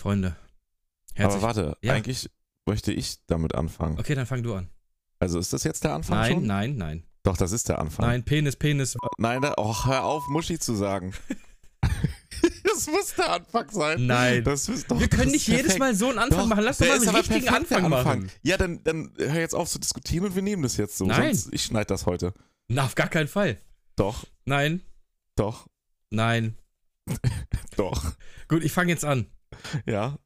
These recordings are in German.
Freunde. Aber warte, Ja. eigentlich möchte ich damit anfangen. Okay, dann fang du an. Also ist das jetzt der Anfang Nein, schon? nein, nein. Doch, das ist der Anfang. Nein, Penis, Penis. Nein, da, oh, hör auf, Muschi zu sagen. das muss der Anfang sein. Nein. Das ist doch, Wir können nicht ist jedes perfekt. Mal so einen Anfang Doch, machen. Lass doch mal einen richtigen perfekt, der Anfang, machen. Ja, dann, dann hör jetzt auf zu diskutieren und wir nehmen das jetzt so. Nein. Sonst, ich schneide das heute. Na, auf gar keinen Fall. Doch, Nein, doch, nein. doch. Gut, ich fange jetzt an. Ja.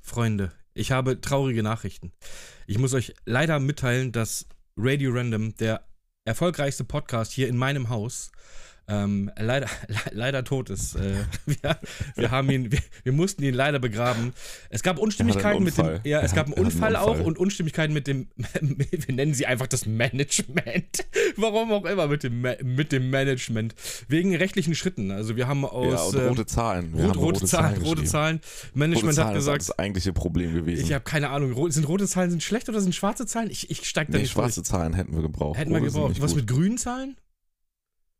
Freunde, ich habe traurige Nachrichten. Ich muss euch leider mitteilen, dass Radio Random, der erfolgreichste Podcast hier in meinem Haus, ähm, leider, le leider tot ist. Äh, wir, wir haben ihn, wir, wir mussten ihn leider begraben. Es gab Unstimmigkeiten mit dem, Unfall. ja, es Er gab einen hat einen Unfall auch Unfall. und Unstimmigkeiten mit dem, wir nennen sie einfach das Management. Warum auch immer mit dem, mit dem Management. Wegen rechtlichen Schritten. Also wir haben ja, aus und ähm, rote Zahlen. Rot, haben rote, Zahlen, rote. Zahlen. Management Rote Zahlen hat ist gesagt, das eigentliche Problem gewesen. ich habe keine Ahnung. Sind rote Zahlen sind schlecht oder sind schwarze Zahlen? Ich, ich steig da nee, nicht schwarze durch. Zahlen hätten wir gebraucht. Hätten wir Rote gebraucht. Was gut. mit grünen Zahlen?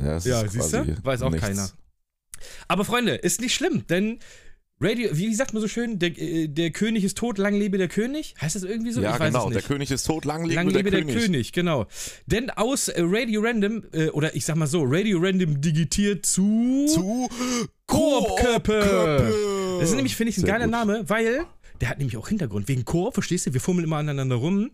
Ja, Ja, ist siehst du? Weiß auch nichts. keiner. Aber Freunde, ist nicht schlimm, denn Radio, wie, sagt man so schön, der, äh, der König ist tot, lang lebe der König? Heißt das irgendwie so? Ja, ich weiß genau. Der. König ist tot, lang lebe, Lang lebe der, der König. König. genau. Denn aus äh, Radio Random, äh, oder ich sag mal so, Radio Random digitiert zu, Zu. Koop-Köppe. Das ist nämlich, finde ich, ein Sehr geiler gut. Name, weil der hat nämlich auch Hintergrund. Wegen Koop, verstehst du? Wir fummeln immer aneinander rum.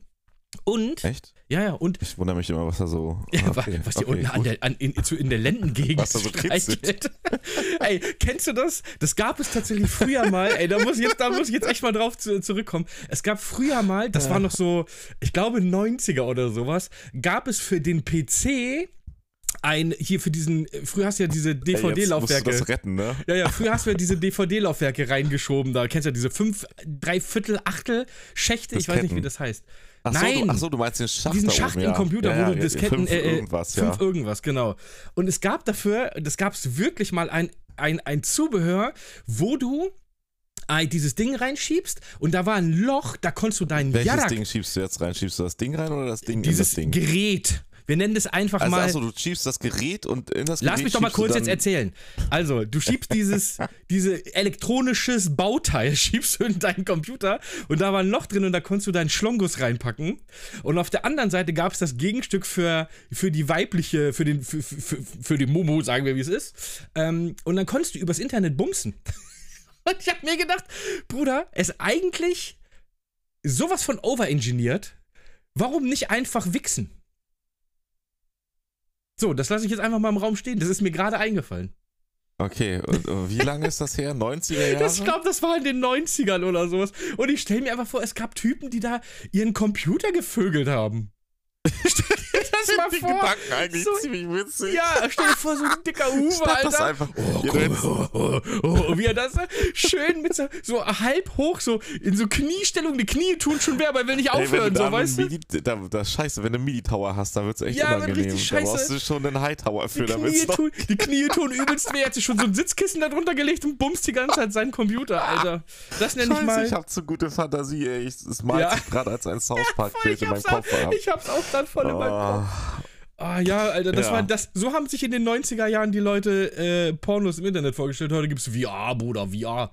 Und, Echt? ja, ja, und Ich wundere mich immer, was da so. Ja, okay. was die okay, unten an der, an, in, in der Lendengegend Was da so streichelt. ey, kennst du das? Das gab es tatsächlich früher mal. Ey, da muss ich jetzt, da muss ich jetzt echt mal drauf zu, zurückkommen. Es gab früher mal, das Ja. war noch so, ich glaube 90er oder sowas, gab es für den PC ein, hier für diesen, früher hast du ja diese Ey, jetzt musst du DVD-Laufwerke. das retten, ne? Ja, ja, früher hast du ja diese DVD-Laufwerke reingeschoben, da kennst du ja diese fünf, drei Viertel, Achtel Schächte, ich weiß nicht, wie das heißt. Ach so, Nein. du, ach so, du meinst den Schacht Diesen Schacht oben, im. Computer, ja, wo du ja, Disketten, fünf äh, äh, irgendwas, fünf irgendwas, genau. Und es gab dafür, das gab es wirklich mal ein, ein, ein Zubehör, wo du dieses Ding reinschiebst und da war ein Loch, da konntest du deinen Welches Jarak, Ding schiebst du jetzt rein? Schiebst du das Ding rein oder das Ding in dieses das Ding? Gerät, wir nennen das einfach also, mal. achso, du schiebst das Gerät und in das Gerät Lass mich doch mal kurz jetzt erzählen. Also, du schiebst dieses diese elektronisches Bauteil, schiebst du in deinen Computer und da war ein Loch drin und da konntest du deinen Schlongus reinpacken. Und auf der anderen Seite gab es das Gegenstück für, für die weibliche, für den, für, für, für die Momo, sagen wir, wie es ist. Ähm, und dann konntest du übers Internet bumsen. Und ich hab mir gedacht, Bruder, es ist eigentlich sowas von overengineert. Warum nicht einfach wichsen? So, das lasse ich jetzt einfach mal im Raum stehen. Das ist mir gerade eingefallen. Okay, und, und wie lange ist das her? 90er Jahre? Das, ich glaube, das war in den 90ern oder sowas. Und ich stelle mir einfach vor, es gab Typen, die da ihren Computer gevögelt haben. Das mal die vor. Gedanken eigentlich So- ziemlich witzig. Ja, stell dir vor, so ein dicker Uwe, Schnapp das Alter. einfach. Oh, Ja, oh, oh, oh, wie er das schön mit so, so halb hoch, so in so Kniestellung, die Knie tun schon weh, aber er will nicht Ey, wenn aufhören, du so, weißt du? Midi, da, das scheiße, wenn du einen Midi-Tower hast, da wird es echt Ja, unangenehm. richtig Da brauchst du schon einen High-Tower für, Die damit noch... tun, die Knie tun übelst weh. Er hat sich schon so ein Sitzkissen da drunter gelegt und bumst die ganze Zeit seinen Computer, Alter. Das nenne ich mal. ich hab zu gute Fantasie, ey. Ich, es malt Ja. gerade als ein South Park-Bild ich, in meinem Kopf ab. ich hab's auch dann voll in meinem Kopf. Ah ja, Alter, das Ja. war das. So haben sich in den 90er Jahren die Leute äh, Pornos im Internet vorgestellt. Heute gibt's VR, Bruder, VR.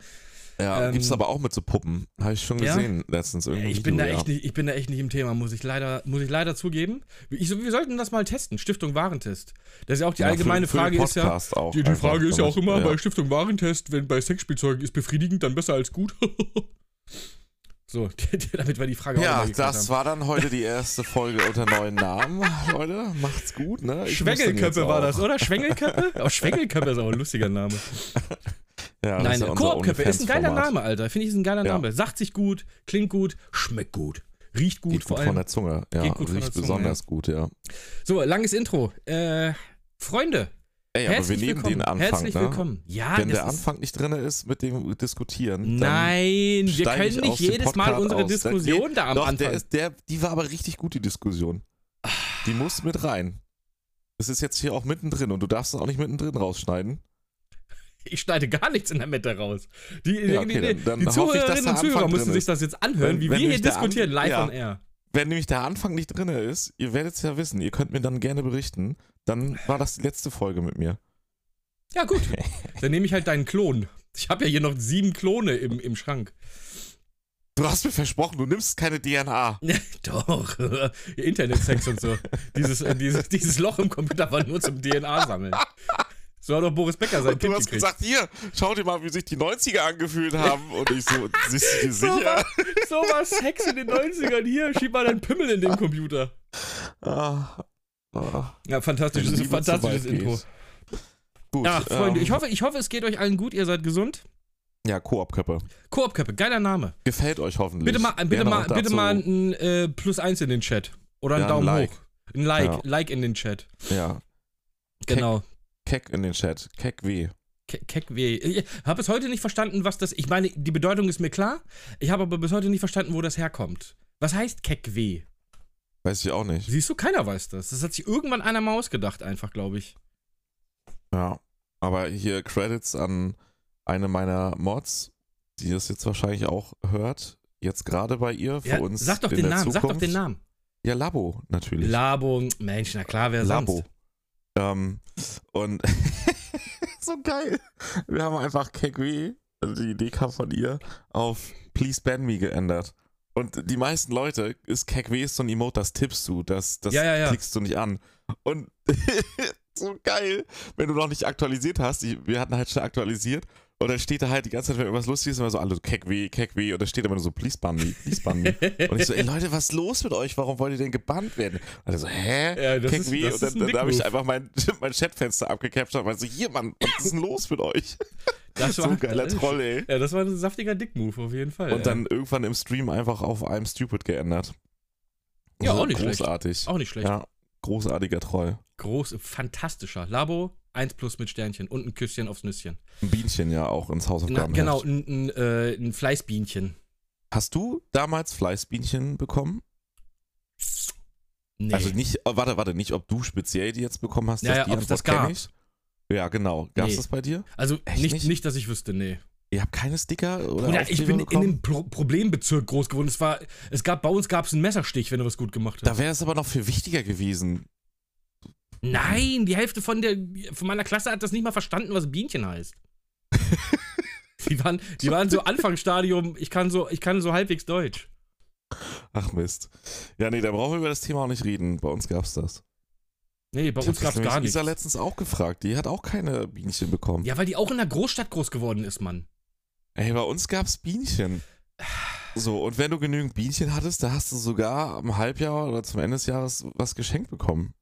ja, Ähm, gibt's aber auch mit so Puppen. Habe ich schon Ja? gesehen letztens irgendwie. Ich bin da echt nicht, ich bin da echt nicht im Thema, muss ich leider, muss ich leider zugeben. Ich, wir sollten das mal testen. Stiftung Warentest. Das ist ja auch die allgemeine Frage ist ja. Auch Die, die Frage ist ja auch immer ja. bei Stiftung Warentest, wenn bei Sexspielzeugen ist befriedigend, dann besser als gut. so, damit wir die Frage auch Ja, das war dann heute die erste Folge unter neuen Namen. Leute, macht's gut, ne? Ich Schwengelköppe war das, oder? Schwengelköppe? Oh, Schwengelköppe ist auch ein lustiger Name. Ja, das Nein, ja Koopköppe ist ein geiler. Name, Alter. Finde ich ist ein geiler Ja. Name. Sagt sich gut, klingt gut, schmeckt gut, riecht gut Geht vor gut von allem. der Zunge. Ja, von riecht der Zunge, besonders gut, ja. So, langes Intro. Äh, Freunde, Ey, aber wir herzlich nehmen willkommen. den Anfang, herzlich ne? willkommen. Ja, Wenn der Anfang nicht drin ist mit dem Diskutieren, dann Nein, wir ich können nicht jedes Mal unsere aus. Diskussion geht- da am Doch, Anfang. Der ist, der, die war aber richtig gut, die Diskussion. Die muss mit rein. Es ist jetzt hier auch mittendrin und du darfst es auch nicht mittendrin rausschneiden. ich schneide gar nichts in der Mitte raus. Die, Ja, okay, die, dann- dann die ich, Zuhörerinnen der und Zuhörer müssen sich das jetzt anhören, Wenn- wie wenn wir hier diskutieren, live ja. on air. Wenn nämlich der Anfang nicht drin ist, ihr werdet es ja wissen, ihr könnt mir dann gerne berichten, dann war das die letzte Folge mit mir. Ja, gut. Dann nehme ich halt deinen Klon. Ich habe ja hier noch sieben Klone im, im Schrank. Du hast mir versprochen, du nimmst keine DNA. Doch. Internetsex und so. Dieses, äh, dieses, dieses Loch im Computer war nur zum DNA-Sammeln. So hat doch Boris Becker sein Und du Kind hast gekriegt. gesagt, hier, schau dir mal, wie sich die 90er angefühlt haben. Und ich so, bist du dir so, sicher? war, so war Sex in den 90ern. Hier, schieb mal deinen Pimmel in den Computer. Ah, ah, Ja, fantastisches, fantastisches Intro. geht. Gut. Ja, Freunde, ähm, ich, hoffe, ich hoffe, es geht euch allen gut, ihr seid gesund. Ja, Koop-Köppe. Koop-Köppe, geiler Name. Gefällt euch hoffentlich. Bitte mal, bitte Gerne mal, bitte mal ein äh, Plus eins in den Chat. Oder einen Ja, ein Daumen Like. hoch. Ein Like, Ja. Like in den Chat. Ja, Genau. Keck in den Chat. Keck W. Ke- Keckweh. Ich habe bis heute nicht verstanden, was das. Ich meine, die Bedeutung ist mir klar. Ich habe aber bis heute nicht verstanden, wo das herkommt. Was heißt Keckweh? Weiß ich auch nicht. Siehst du, keiner weiß das. Das hat sich irgendwann einer mal ausgedacht, einfach, glaube ich. Ja. Aber hier Credits an eine meiner Mods, die das jetzt wahrscheinlich auch hört. Jetzt gerade bei ihr, für Ja, uns. sag doch den Namen, sag Zukunft. doch den Namen. Ja, Labo, natürlich. Labo, Mensch, na klar, wer Labo. sonst? Ähm, und so geil. Wir haben einfach Kegwe, also die Idee kam von ihr, auf Please Ban Me geändert. Und die meisten Leute ist Kegwe ist so ein Emote, das tippst du, das, das Ja, ja, ja. klickst du nicht an. Und so geil, wenn du noch nicht aktualisiert hast, ich, wir hatten halt schon aktualisiert und dann steht da halt die ganze Zeit, wenn irgendwas lustig ist, immer so alle so Kegwe, Kegwe und dann steht immer nur so Please Ban Me, Please Ban Me. Und ich so, ey Leute, was ist los mit euch? Warum wollt ihr denn gebannt werden? Und er so, hä? Ja, Keck ist- wie? das und dann, dann habe ich einfach mein, mein Chatfenster abgecaptured und meinte so, hier Mann, was ist denn los mit euch? Das so ein geiler Troll, ey. Ja, das war ein saftiger Dick-Move auf jeden Fall. Und dann irgendwann im Stream einfach auf I'm Stupid geändert. Ja, So auch nicht schlecht. Großartig. Auch nicht schlecht. Ja, großartiger Troll. Groß, fantastischer. Labo, 1 plus mit Sternchen und ein Küsschen aufs Nüsschen. Ein Bienchen ja auch ins Na, Hausaufgaben. genau, ein, ein, äh, ein Fleißbienchen. Hast du damals Fleißbienchen bekommen? Nee. Also nicht, oh, warte, warte, nicht, ob du speziell die jetzt bekommen hast. Ja, ja, die ob's das Antwort kenn gab. Ich. Ja, genau. Gab es Nee. das bei dir? Also nicht, nicht? nicht, dass ich wüsste, nee. Ihr habt keine Sticker oder Bruder, ich bin in bekommen? einem Pro Problembezirk groß geworden. Es war, es gab, bei uns gab es einen Messerstich, wenn du was gut gemacht hast. Da wäre es aber noch viel wichtiger gewesen. Nein, die Hälfte von, der, von meiner Klasse hat das nicht mal verstanden, was Bienchen heißt. die, waren, die waren so Anfangsstadium, ich kann so, ich kann so halbwegs Deutsch. Ach Mist. Ja, nee, da brauchen wir über das Thema auch nicht reden. Bei uns gab's das. Nee, bei Ich uns hab gab das es gar nichts. Isa letztens auch gefragt. Die hat auch keine Bienchen bekommen. Ja, weil die auch in der Großstadt groß geworden ist, Mann. Ey, bei uns gab's Bienchen. So, und wenn du genügend Bienchen hattest, da hast du sogar am Halbjahr oder zum Ende des Jahres was geschenkt bekommen.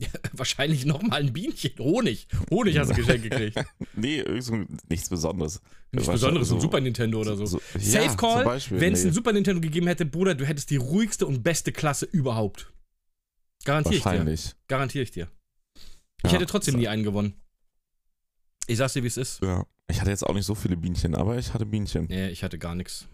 Ja, wahrscheinlich nochmal ein Bienchen. Honig. Honig hast du geschenkt gekriegt. Nee, so nichts Besonderes. Nichts Besonderes, so ein so- Super Nintendo oder so. ja, Safe zum Call, wenn es nee. ein Super Nintendo gegeben hätte, Bruder, du hättest die ruhigste und beste Klasse überhaupt. Garantiere ich dir. Wahrscheinlich. Garantiere ich dir. Ich Ja. hätte trotzdem nie einen gewonnen. Ich sag's dir, wie es ist. Ja. Ich hatte jetzt auch nicht so viele Bienchen, aber ich hatte Bienchen. Nee, ich hatte gar nichts.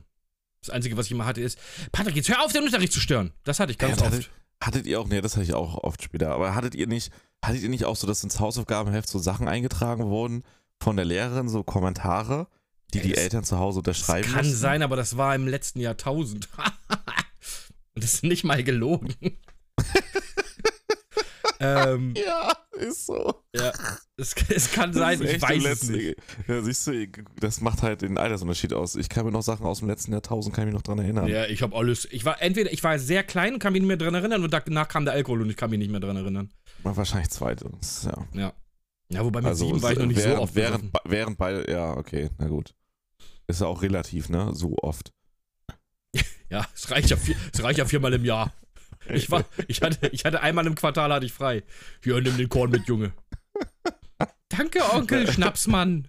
Das Einzige, was ich immer hatte, ist, Patrick, jetzt hör auf, den Unterricht zu stören. Das hatte ich ganz Ja, oft. Hattet, ihr auch, nee, das hatte ich auch oft später, aber hattet ihr nicht, hattet ihr nicht auch so, dass ins Hausaufgabenheft so Sachen eingetragen wurden von der Lehrerin, so Kommentare, die Ey, die das- Eltern zu Hause Das unterschreiben kann mussten? sein, aber das war im letzten Jahrtausend. Und das ist nicht mal gelogen. ähm, Ja, ist so. ja, es, es kann sein, ich weiß es nicht. Ja, siehst du, das macht halt den Altersunterschied aus. Ich kann mir noch Sachen aus dem letzten Jahrtausend, kann ich mich noch dran erinnern. Ja, ich habe alles. Ich war entweder ich war sehr klein und kann mich nicht mehr dran erinnern und danach kam der Alkohol und ich kann mich nicht mehr dran erinnern. War Wahrscheinlich zweitens, ja. Ja. Ja, wobei mit Also sieben war ich noch nicht während, so oft während, während beide, ja, okay, na gut. Ist ja auch relativ, ne? So oft. Ja, es reicht ja, vier, es reicht ja viermal im Jahr. Ich, war, ich, hatte, ich hatte einmal im Quartal hatte ich frei. Hier, nimm den Korn mit, Junge. Danke, Onkel Schnapsmann.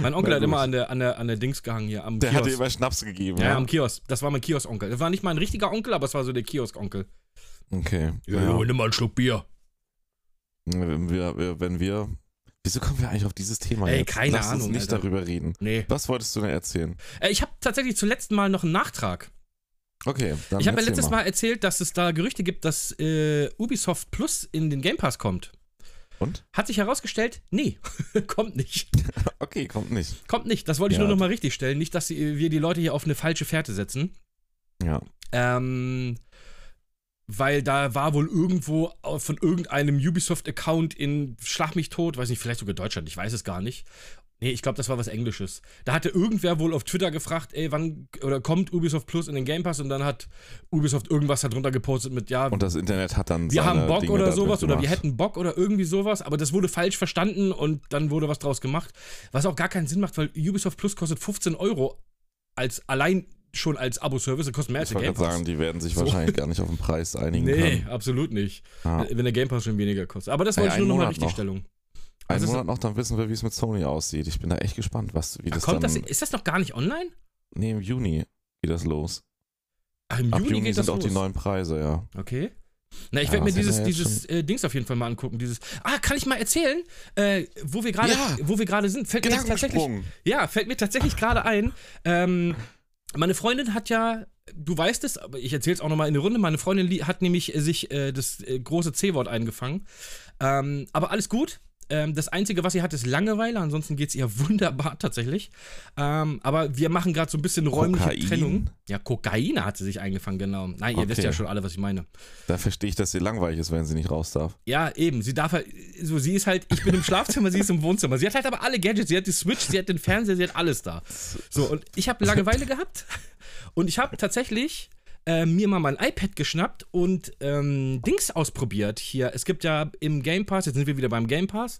Mein Onkel hat immer an der, an, der, an der Dings gehangen hier, am Der Kiosk. hatte immer Schnaps gegeben, ja, ja. am Kiosk. Das war mein Kiosk-Onkel. Das war nicht mal ein richtiger Onkel, aber es war so der Kiosk-Onkel. Okay. Ja, ja. Junge, nimm mal einen Schluck Bier. Wenn wir, wenn wir. Wieso kommen wir eigentlich auf dieses Thema Ey, jetzt? keine Lass uns Ahnung, nicht Alter. darüber reden. Nee. Was wolltest du denn erzählen? Äh, ich habe tatsächlich zuletzt mal noch einen Nachtrag. Okay, dann Ich habe ja letztes Mal erzählt, dass es da Gerüchte gibt, dass äh, Ubisoft Plus in den Game Pass kommt. Und? Hat sich herausgestellt, nee, kommt nicht. Okay, kommt nicht. Kommt nicht. Das wollte ich Ja. nur noch mal richtig stellen. Nicht, dass wir die Leute hier auf eine falsche Fährte setzen. Ja. Ähm, weil da war wohl irgendwo von irgendeinem Ubisoft-Account in Schlag mich tot, weiß nicht, vielleicht sogar Deutschland, ich weiß es gar nicht. Nee, ich glaube, das war was Englisches. Da hatte irgendwer wohl auf Twitter gefragt, ey, wann oder kommt Ubisoft Plus in den Game Pass und dann hat Ubisoft irgendwas darunter gepostet mit, ja. Und das Internet hat dann. Wir haben Bock Dinge oder sowas oder wir hätten Bock oder irgendwie sowas, aber das wurde falsch verstanden und dann wurde was draus gemacht. Was auch gar keinen Sinn macht, weil Ubisoft Plus kostet 15 Euro als allein schon als Abo-Service, das kostet mehr als Ich der Game Pass. sagen, die werden sich So. wahrscheinlich gar nicht auf den Preis einigen Nee, können. absolut nicht. Ja. Wenn der Game Pass schon weniger kostet. Aber das Ey, wollte ich nur nochmal Monat noch. Richtigstellung. Einen ist Monat noch, dann wissen wir, wie es mit Sony aussieht. Ich bin da echt gespannt, was, wie Ach, das kommt dann. das, ist das noch gar nicht online? nee, im Juni geht das los. Ach, im Ab Juni, Juni geht sind das auch los. die neuen Preise, ja. Okay. Na, ich Ja, werde mir dieses, jetzt dieses äh, Dings auf jeden Fall mal angucken. Dieses. Ah, kann ich mal erzählen, äh, wo wir gerade, Ja. wo wir gerade sind? Fällt mir tatsächlich, ja, fällt mir tatsächlich gerade ein. Ähm, meine Freundin hat ja, du weißt es, aber ich erzähle es auch nochmal in der Runde. Meine Freundin hat nämlich sich äh, das äh, große C-Wort eingefangen. Ähm, aber alles gut. Ähm, das Einzige, was sie hat, ist Langeweile. Ansonsten geht es ihr wunderbar tatsächlich. Ähm, aber wir machen gerade so ein bisschen räumliche Kokain? Trennung. Ja, Kokain hat sie sich eingefangen, genau. Nein, ihr wisst Okay. ja schon alle, was ich meine. Da verstehe ich, dass sie langweilig ist, wenn sie nicht raus darf. Ja, eben. Sie darf halt, so, sie ist halt, ich bin im Schlafzimmer, sie ist im Wohnzimmer. Sie hat halt aber alle Gadgets. Sie hat die Switch, sie hat den Fernseher, sie hat alles da. So, und ich habe Langeweile gehabt und ich habe tatsächlich äh, mir mal mein iPad geschnappt und ähm, Dings ausprobiert hier. Es gibt ja im Game Pass, jetzt sind wir wieder beim Game Pass.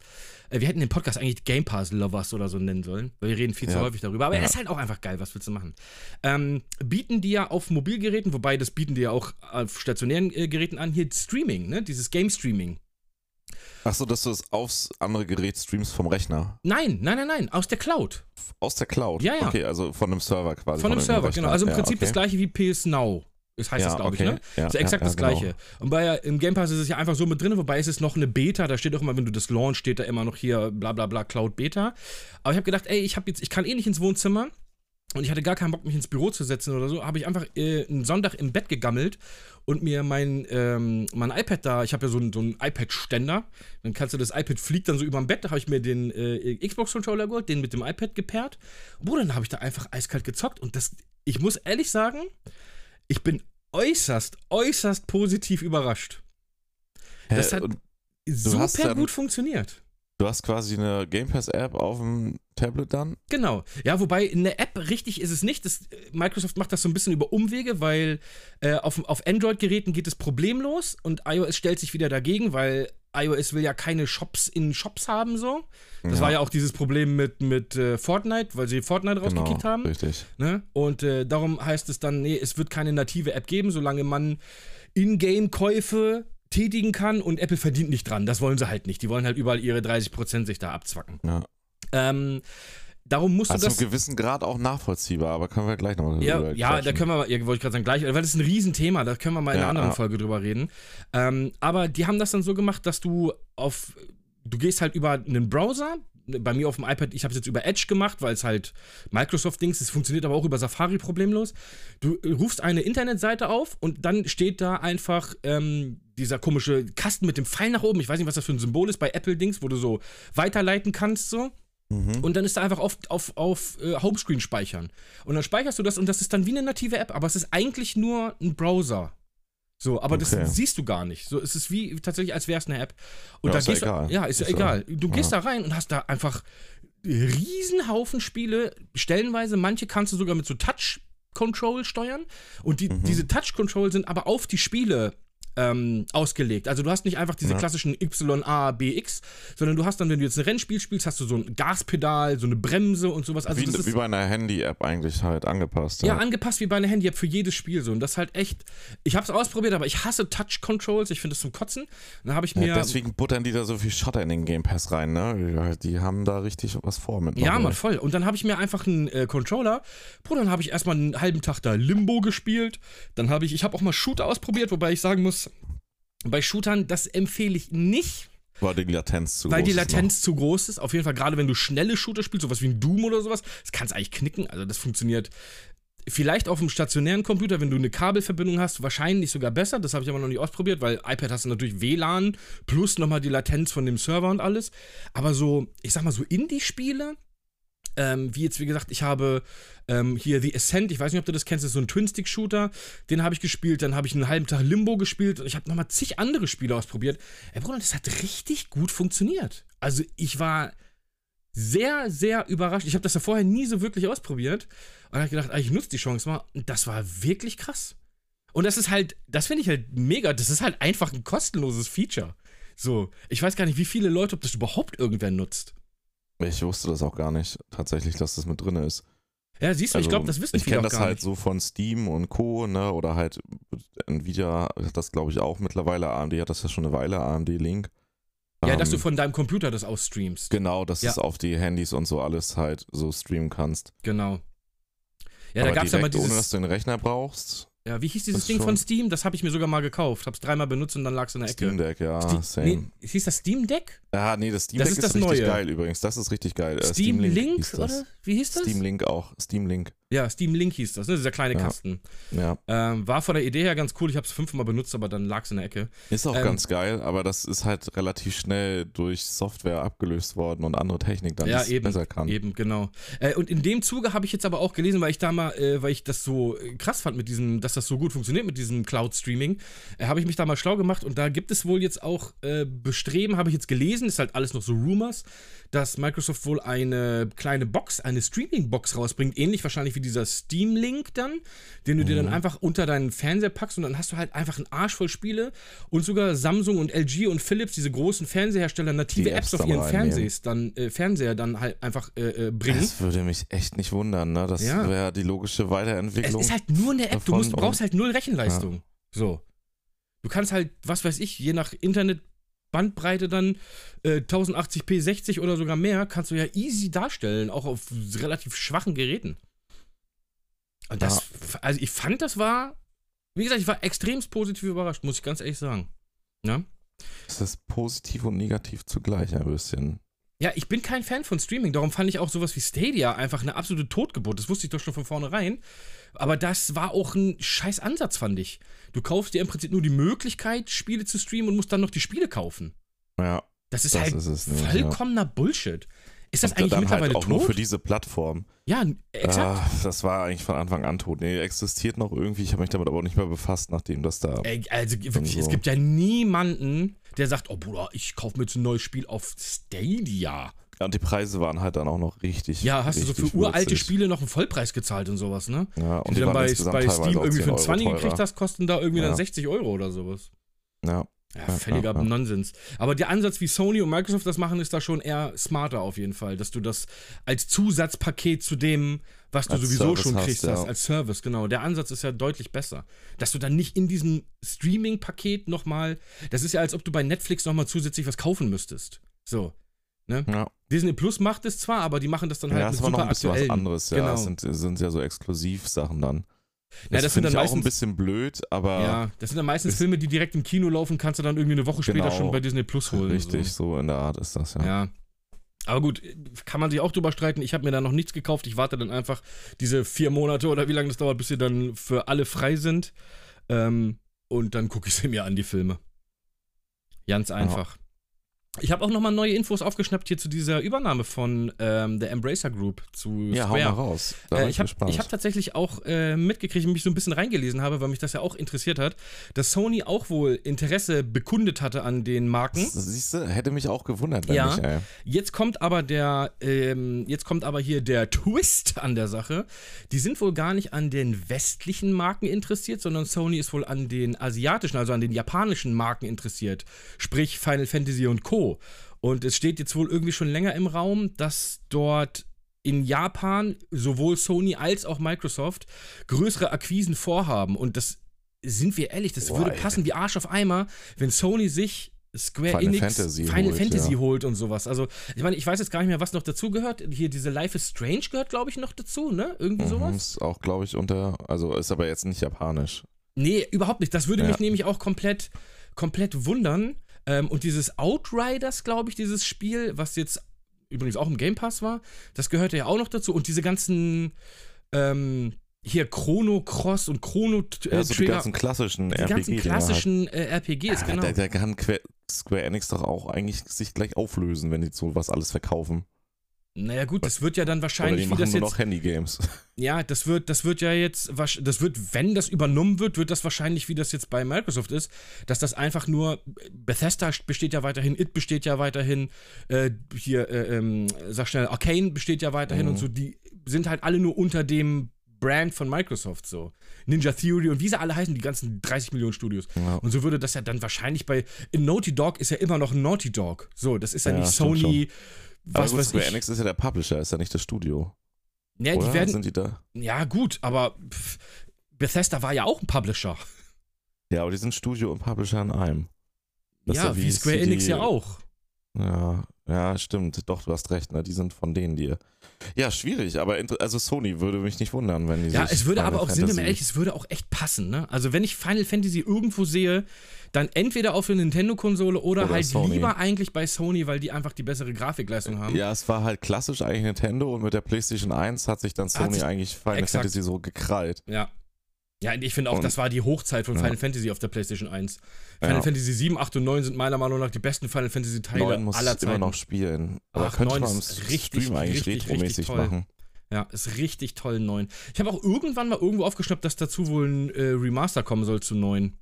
Äh, wir hätten den Podcast eigentlich Game Pass Lovers oder so nennen sollen, weil wir reden viel zu Ja. häufig darüber. Aber Ja. er ist halt auch einfach geil, was willst du machen? Ähm, bieten die ja auf Mobilgeräten, wobei das bieten die ja auch auf stationären äh, Geräten an, hier Streaming, ne? Dieses Game Streaming. Achso, dass du es aufs andere Gerät streamst vom Rechner. Nein, nein, nein, nein, aus der Cloud. Aus der Cloud. Ja, ja. Okay, also von einem Server quasi. Von einem irgendeinem Server, Rechner. genau. Also im ja, Prinzip okay. das gleiche wie PS Now. Das heißt Ja, das, glaube okay. ich, ne? Ja, ist exakt ja, das ja, genau. gleiche. Und bei im Game Pass ist es ja einfach so mit drin, wobei es ist noch eine Beta, da steht auch immer, wenn du das launch, steht da immer noch hier bla bla bla Cloud Beta. Aber ich habe gedacht, ey, ich habe jetzt, ich kann eh nicht ins Wohnzimmer und ich hatte gar keinen Bock, mich ins Büro zu setzen oder so, habe ich einfach äh, einen Sonntag im Bett gegammelt und mir mein, ähm, mein iPad da, ich habe ja so einen so einen iPad-Ständer, dann kannst du das iPad fliegt dann so über dem Bett, da habe ich mir den äh, Xbox-Controller geholt, den mit dem iPad gepaart. Bruder, dann habe ich da einfach eiskalt gezockt und das, ich muss ehrlich sagen, ich bin äußerst, äußerst positiv überrascht. Hä, Das hat super gut funktioniert. Du hast quasi eine Game Pass App auf dem Tablet dann? Genau. Ja, wobei in der App richtig ist es nicht. Das, Microsoft macht das so ein bisschen über Umwege, weil äh, auf, auf Android-Geräten geht es problemlos und iOS stellt sich wieder dagegen, weil iOS will ja keine Shops in Shops haben so. Das Ja. war ja auch dieses Problem mit, mit äh, Fortnite, weil sie Fortnite rausgekickt genau, haben. Richtig. Ne? Und äh, darum heißt es dann, nee, es wird keine native App geben, solange man Ingame-Käufe tätigen kann und Apple verdient nicht dran. Das wollen sie halt nicht. Die wollen halt überall ihre 30% sich da abzwacken. Ja. Ähm, darum musst Also du das. gewissen Grad auch nachvollziehbar, aber können wir gleich nochmal Ja, drüber ja, da quatschen. können wir, ja, wollte ich gerade sagen, gleich, weil das ist ein Riesenthema, da können wir mal in Ja, einer anderen ja. Folge drüber reden. Ähm, aber die haben das dann so gemacht, dass du auf, du gehst halt über einen Browser, bei mir auf dem iPad, ich habe es jetzt über Edge gemacht, weil es halt Microsoft-Dings ist, funktioniert aber auch über Safari problemlos. Du rufst eine Internetseite auf und dann steht da einfach ähm, dieser komische Kasten mit dem Pfeil nach oben. Ich weiß nicht, was das für ein Symbol ist bei Apple-Dings, wo du so weiterleiten kannst, so. Mhm. Und dann ist da einfach auf, auf, auf äh, Homescreen speichern. Und dann speicherst du das und das ist dann wie eine native App, aber es ist eigentlich nur ein Browser. So, aber Okay. das siehst du gar nicht. So, es ist wie tatsächlich, als wäre es eine App. Und Ja, da ist ja gehst egal. du. Ja, ist ja Ist ja- egal. Du gehst ja. da rein und hast da einfach Riesenhaufen Spiele, stellenweise, manche kannst du sogar mit so Touch-Control steuern. Und die, Mhm. diese Touch-Control sind aber auf die Spiele ähm, ausgelegt. Also du hast nicht einfach diese Ja. klassischen Y, A, B, X, sondern du hast dann, wenn du jetzt ein Rennspiel spielst, hast du so ein Gaspedal, so eine Bremse und sowas. Also wie, das ist wie bei einer Handy-App eigentlich halt angepasst. ja, angepasst wie bei einer Handy-App für jedes Spiel so. Und das ist halt echt. Ich habe es ausprobiert, aber ich hasse Touch-Controls. Ich finde das zum Kotzen. Dann habe ich mir. Ja, deswegen buttern die da so viel Schotter in den Game Pass rein, ne? Die haben da richtig was vor mit. Ja, Mann, voll. Und dann habe ich mir einfach einen äh, Controller. Bruder, dann habe ich erstmal einen halben Tag da Limbo gespielt. Dann habe ich, ich habe auch mal Shooter ausprobiert, wobei ich sagen muss, bei Shootern, das empfehle ich nicht, War die Latenz zu weil groß die ist Latenz zu groß ist. Auf jeden Fall, gerade wenn du schnelle Shooter spielst, sowas wie ein Doom oder sowas, das kannst eigentlich knicken. Also das funktioniert vielleicht auf dem stationären Computer, wenn du eine Kabelverbindung hast, wahrscheinlich sogar besser. Das habe ich aber noch nicht ausprobiert, weil iPad hast du natürlich WLAN plus nochmal die Latenz von dem Server und alles. Aber so, ich sag mal so Indie-Spiele, Ähm, wie jetzt, wie gesagt, ich habe ähm, hier The Ascent, ich weiß nicht, ob du das kennst, das ist so ein Twin-Stick-Shooter, den habe ich gespielt, dann habe ich einen halben Tag Limbo gespielt und ich habe nochmal zig andere Spiele ausprobiert. Ey, Bruder, das hat richtig gut funktioniert. Also ich war sehr, sehr überrascht. Ich habe das ja vorher nie so wirklich ausprobiert und habe gedacht, ah, ich nutze die Chance mal und das war wirklich krass. Und das ist halt, das finde ich halt mega, das ist halt einfach ein kostenloses Feature. So, ich weiß gar nicht, wie viele Leute, ob das überhaupt irgendwer nutzt. Ich wusste das auch gar nicht, tatsächlich, dass das mit drin ist. Ja, siehst du, Also, ich glaube, das wissen Ich viele kenne auch das halt nicht. so von Steam und Co., ne? Oder halt Nvidia hat das, glaube ich, auch mittlerweile. AMD hat das ja schon eine Weile, AMD Link. Ja, dass du Ähm, von deinem Computer das ausstreamst. Genau, dass du Ja. es auf die Handys und so alles halt so streamen kannst. Genau. Ja, Aber da gab es ja mal direkt, ohne dass dieses. du einen Rechner brauchst. Ja, wie hieß dieses Ding von Steam? Das habe ich mir sogar mal gekauft. Hab's dreimal benutzt und dann lag's in der Ecke. Steam Deck, ja, Ste- same. Nee, hieß das Steam Deck? Ja, nee, das Steam Das Deck ist ist, das richtig Neue. geil übrigens. Das ist richtig geil. Äh, Steam Link, hieß das. oder? Wie hieß das? Steam Link auch. Steam Link. Ja, Steam Link hieß das, ne? Dieser kleine Ja. Kasten. Ja. Ähm, war von der Idee her ganz cool. Ich habe es fünfmal benutzt, aber dann lag's in der Ecke. Ist auch Ähm, ganz geil, aber das ist halt relativ schnell durch Software abgelöst worden und andere Technik dann, Ja, es eben, besser kann. Eben, genau. Äh, und in dem Zuge habe ich jetzt aber auch gelesen, weil ich da mal, äh, weil ich das so äh, krass fand mit diesem, dass das so gut funktioniert mit diesem Cloud-Streaming, äh, habe ich mich da mal schlau gemacht und da gibt es wohl jetzt auch äh, Bestreben, habe ich jetzt gelesen, ist halt alles noch so Rumors, dass Microsoft wohl eine kleine Box, eine Streaming-Box rausbringt, ähnlich wahrscheinlich wie dieser Steam-Link dann, den du dir dann Mhm. einfach unter deinen Fernseher packst und dann hast du halt einfach einen Arsch voll Spiele und sogar Samsung und LG und Philips, diese großen Fernsehersteller, native Apps, Apps auf ihren. Fernsehs, dann, äh, Fernseher dann halt einfach äh, äh, bringen. Das würde mich echt nicht wundern, ne? Das Ja. wäre die logische Es Weiterentwicklung. ist halt nur eine App, du musst, brauchst halt null Rechenleistung. So. Du kannst halt, was weiß ich, je nach Internetbandbreite dann äh, 1080p 60 oder sogar mehr, kannst du ja easy darstellen, auch auf relativ schwachen Geräten. Und das, also ich fand, das war, wie gesagt, ich war extremst positiv überrascht, muss ich ganz ehrlich sagen. Ja? Das ist positiv und negativ zugleich ein bisschen. Ja, ich bin kein Fan von Streaming, darum fand ich auch sowas wie Stadia einfach eine absolute Totgeburt. Das wusste ich doch schon von vornherein. Aber das war auch ein scheiß Ansatz, fand ich. Du kaufst dir im Prinzip nur die Möglichkeit, Spiele zu streamen und musst dann noch die Spiele kaufen. Ja, Das ist das halt ist es nicht. Ja. vollkommener Bullshit. Ist das Und eigentlich dann mittlerweile halt auch tot? nur für diese Plattform. ja, exakt. Ah, das war eigentlich von Anfang an tot. Nee, existiert noch irgendwie. Ich habe mich damit aber auch nicht mehr befasst, nachdem das da. Ey, also wirklich, so. es gibt ja niemanden, der sagt, oh Bruder, ich kaufe mir jetzt ein neues Spiel auf Stadia. Ja, und die Preise waren halt dann auch noch richtig. Ja, hast du so für uralte würzig. Spiele noch einen Vollpreis gezahlt und sowas, ne? Ja, und Und die dann bei, bei Steam irgendwie 10 für einen Euro 20 teurer. gekriegt hast, kosten da irgendwie dann Ja. 60 Euro oder sowas. Ja, Ja, völliger ja, ja. Nonsens. Aber der Ansatz, wie Sony und Microsoft das machen, ist da schon eher smarter auf jeden Fall. Dass du das als Zusatzpaket zu dem, was du Als sowieso Service schon kriegst, hast, als Service, genau. Der Ansatz ist ja deutlich besser. Dass du dann nicht in diesem Streaming-Paket nochmal, das ist ja, als ob du bei Netflix nochmal zusätzlich was kaufen müsstest. So. Ne? ja. Disney Plus macht es zwar, aber die machen das dann halt ja, mit das war noch super ein bisschen was aktuellen. anderes. Ja, Genau. das sind, sind ja so Exklusivsachen dann. Ja, das sind finde dann ich auch ein meistens- bisschen blöd, aber Ja, das sind dann meistens Ist- Filme, die direkt im Kino laufen, kannst du dann irgendwie eine Woche später Genau. schon bei Disney Plus holen. richtig, So. so in der Art ist das ja. Ja. Aber gut, kann man sich auch drüber streiten. Ich habe mir da noch nichts gekauft. Ich warte dann einfach diese vier Monate oder wie lange das dauert, bis sie dann für alle frei sind. Ähm, und dann gucke ich sie mir an, die Filme. Ganz einfach. Ich habe auch nochmal neue Infos aufgeschnappt hier zu dieser Übernahme von ähm, der Embracer Group zu Ja, hau mal Square. raus. Da Äh, ich habe hab tatsächlich auch äh, mitgekriegt, mich so ein bisschen reingelesen habe, weil mich das ja auch interessiert hat, dass Sony auch wohl Interesse bekundet hatte an den Marken. Siehst du, hätte mich auch gewundert, wenn Ja. nicht, ey. Jetzt kommt aber der, ähm, jetzt kommt aber hier der Twist an der Sache. Die sind wohl gar nicht an den westlichen Marken interessiert, sondern Sony ist wohl an den asiatischen, also an den japanischen Marken interessiert. Sprich Final Fantasy und Co. Und es steht jetzt wohl irgendwie schon länger im Raum, dass dort in Japan sowohl Sony als auch Microsoft größere Akquisen vorhaben. Und das sind wir ehrlich, das Boah, würde ey. passen wie Arsch auf Eimer, wenn Sony sich Square Final Enix Fantasy Final holt, Fantasy ja. holt und sowas. Also, ich meine, ich weiß jetzt gar nicht mehr, was noch dazu gehört. Hier diese Life is Strange gehört, glaube ich, noch dazu, ne? Irgendwie Mhm, sowas? ist auch, glaube ich, unter, also ist aber jetzt nicht japanisch. Nee, überhaupt nicht. Das würde Ja. mich nämlich auch komplett, komplett wundern. Ähm, und dieses Outriders, glaube ich, dieses Spiel, was jetzt übrigens auch im Game Pass war, das gehörte ja auch noch dazu. Und diese ganzen, ähm, hier Chrono Cross und Chrono äh, Ja, so die Trigger, ganzen klassischen die RPG. ganzen klassischen äh, RPGs, Ja, genau. da, da kann Square Enix doch auch eigentlich sich gleich auflösen, wenn die sowas alles verkaufen. Naja gut, das wird ja dann Oder wahrscheinlich, die wie machen das nur jetzt, noch Handygames. ja, das wird, das wird ja jetzt, das wird, wenn das übernommen wird, wird das wahrscheinlich, wie das jetzt bei Microsoft ist, dass das einfach nur, Bethesda besteht ja weiterhin, It besteht ja weiterhin, äh, hier, äh, ähm, sag schnell, Arcane besteht ja weiterhin Mhm. und so, die sind halt alle nur unter dem Brand von Microsoft so. Ninja Theory und wie sie alle heißen, die ganzen 30 Millionen Studios. Ja. Und so würde das ja dann wahrscheinlich bei, in Naughty Dog ist ja immer noch Naughty Dog. So, das ist ja, Ja, nicht Sony, Aber was gut, weiß Square. Enix ist ja der Publisher, ist ja nicht das Studio. Ja, oder? die werden, Sind die da? ja gut, aber pff, Bethesda war ja auch ein Publisher. Ja, aber die sind Studio und Publisher in einem. Das ist ja, wie hieß Square Enix ja auch. Ja, ja, stimmt. Doch, du hast recht, ne? Die sind von denen dir. Ja, schwierig, aber also Sony würde mich nicht wundern, wenn die Ja, es würde Final aber auch, Fantasy- mal ehrlich, es würde auch echt passen, ne? Also wenn ich Final Fantasy irgendwo sehe, dann entweder auf der Nintendo-Konsole oder, Oder halt Sony. lieber eigentlich bei Sony, weil die einfach die bessere Grafikleistung haben. Ja, es war halt klassisch eigentlich Nintendo und mit der PlayStation 1 hat sich dann Sony sich- eigentlich Final. Fantasy so gekrallt. Ja. Ja, ich finde auch, Und- das war die Hochzeit von Ja. Final Fantasy auf der PlayStation 1. Final Ja. Fantasy 7, 8 und 9 sind meiner Meinung nach die besten Final Fantasy Teile 9 muss aller immer Zeiten. noch spielen. Aber Ach, könnte 9 man ist richtig, Stream eigentlich richtig, retromäßig richtig toll. machen. Ja, ist richtig toll, 9. Ich habe auch irgendwann mal irgendwo aufgeschnappt, dass dazu wohl ein äh, Remaster kommen soll zu 9.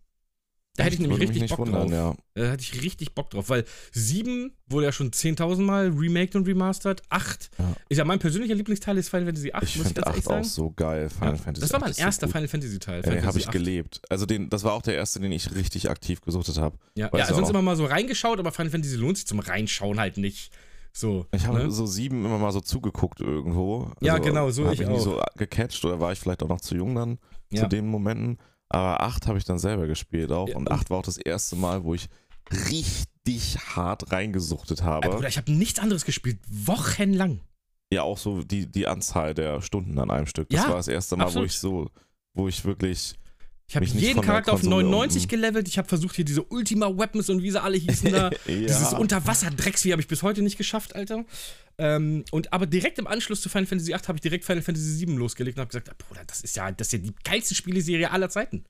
Da hätte ich nämlich richtig Bock wundern, drauf. ja. Da hätte ich richtig Bock drauf, weil 7 wurde ja schon 10.000 Mal remaked und remastert. 8 Ja. ist ja mein persönlicher Lieblingsteil, ist Final Fantasy 8, Ich muss ich finde ganz 8 ehrlich auch sagen. so geil. Final Ja. Fantasy Das war 8 mein so erster gut. Final Fantasy Teil. Den habe ich 8. gelebt. Also den, das war auch der erste, den ich richtig aktiv gesuchtet habe. Ja, ja sonst auch. immer mal so reingeschaut, aber Final Fantasy lohnt sich zum Reinschauen halt nicht. So. Ich habe ne? so sieben immer mal so zugeguckt irgendwo. Ja, genau, so hab ich mich nie auch. so gecatcht oder war ich vielleicht auch noch zu jung dann Ja. zu den Momenten. Aber acht habe ich dann selber gespielt auch. Ja, und und- acht war auch das erste Mal, wo ich richtig hart reingesuchtet habe. Bruder, ich habe nichts anderes gespielt. Wochenlang. ja, auch so die, die Anzahl der Stunden an einem Stück. Das Ja, war das erste Mal, absolut. wo ich so, wo ich wirklich. Ich habe jeden Charakter auf Konsole 99 um- gelevelt. Ich habe versucht, hier diese Ultima Weapons und wie sie alle hießen da. Dieses Unterwasser-Drecksvieh habe ich bis heute nicht geschafft, Alter. Ähm, und aber direkt im Anschluss zu Final Fantasy 8 habe ich direkt Final Fantasy 7 losgelegt und habe gesagt, ah, Bruder, das ist ja, das ist ja die geilste Spieleserie aller Zeiten.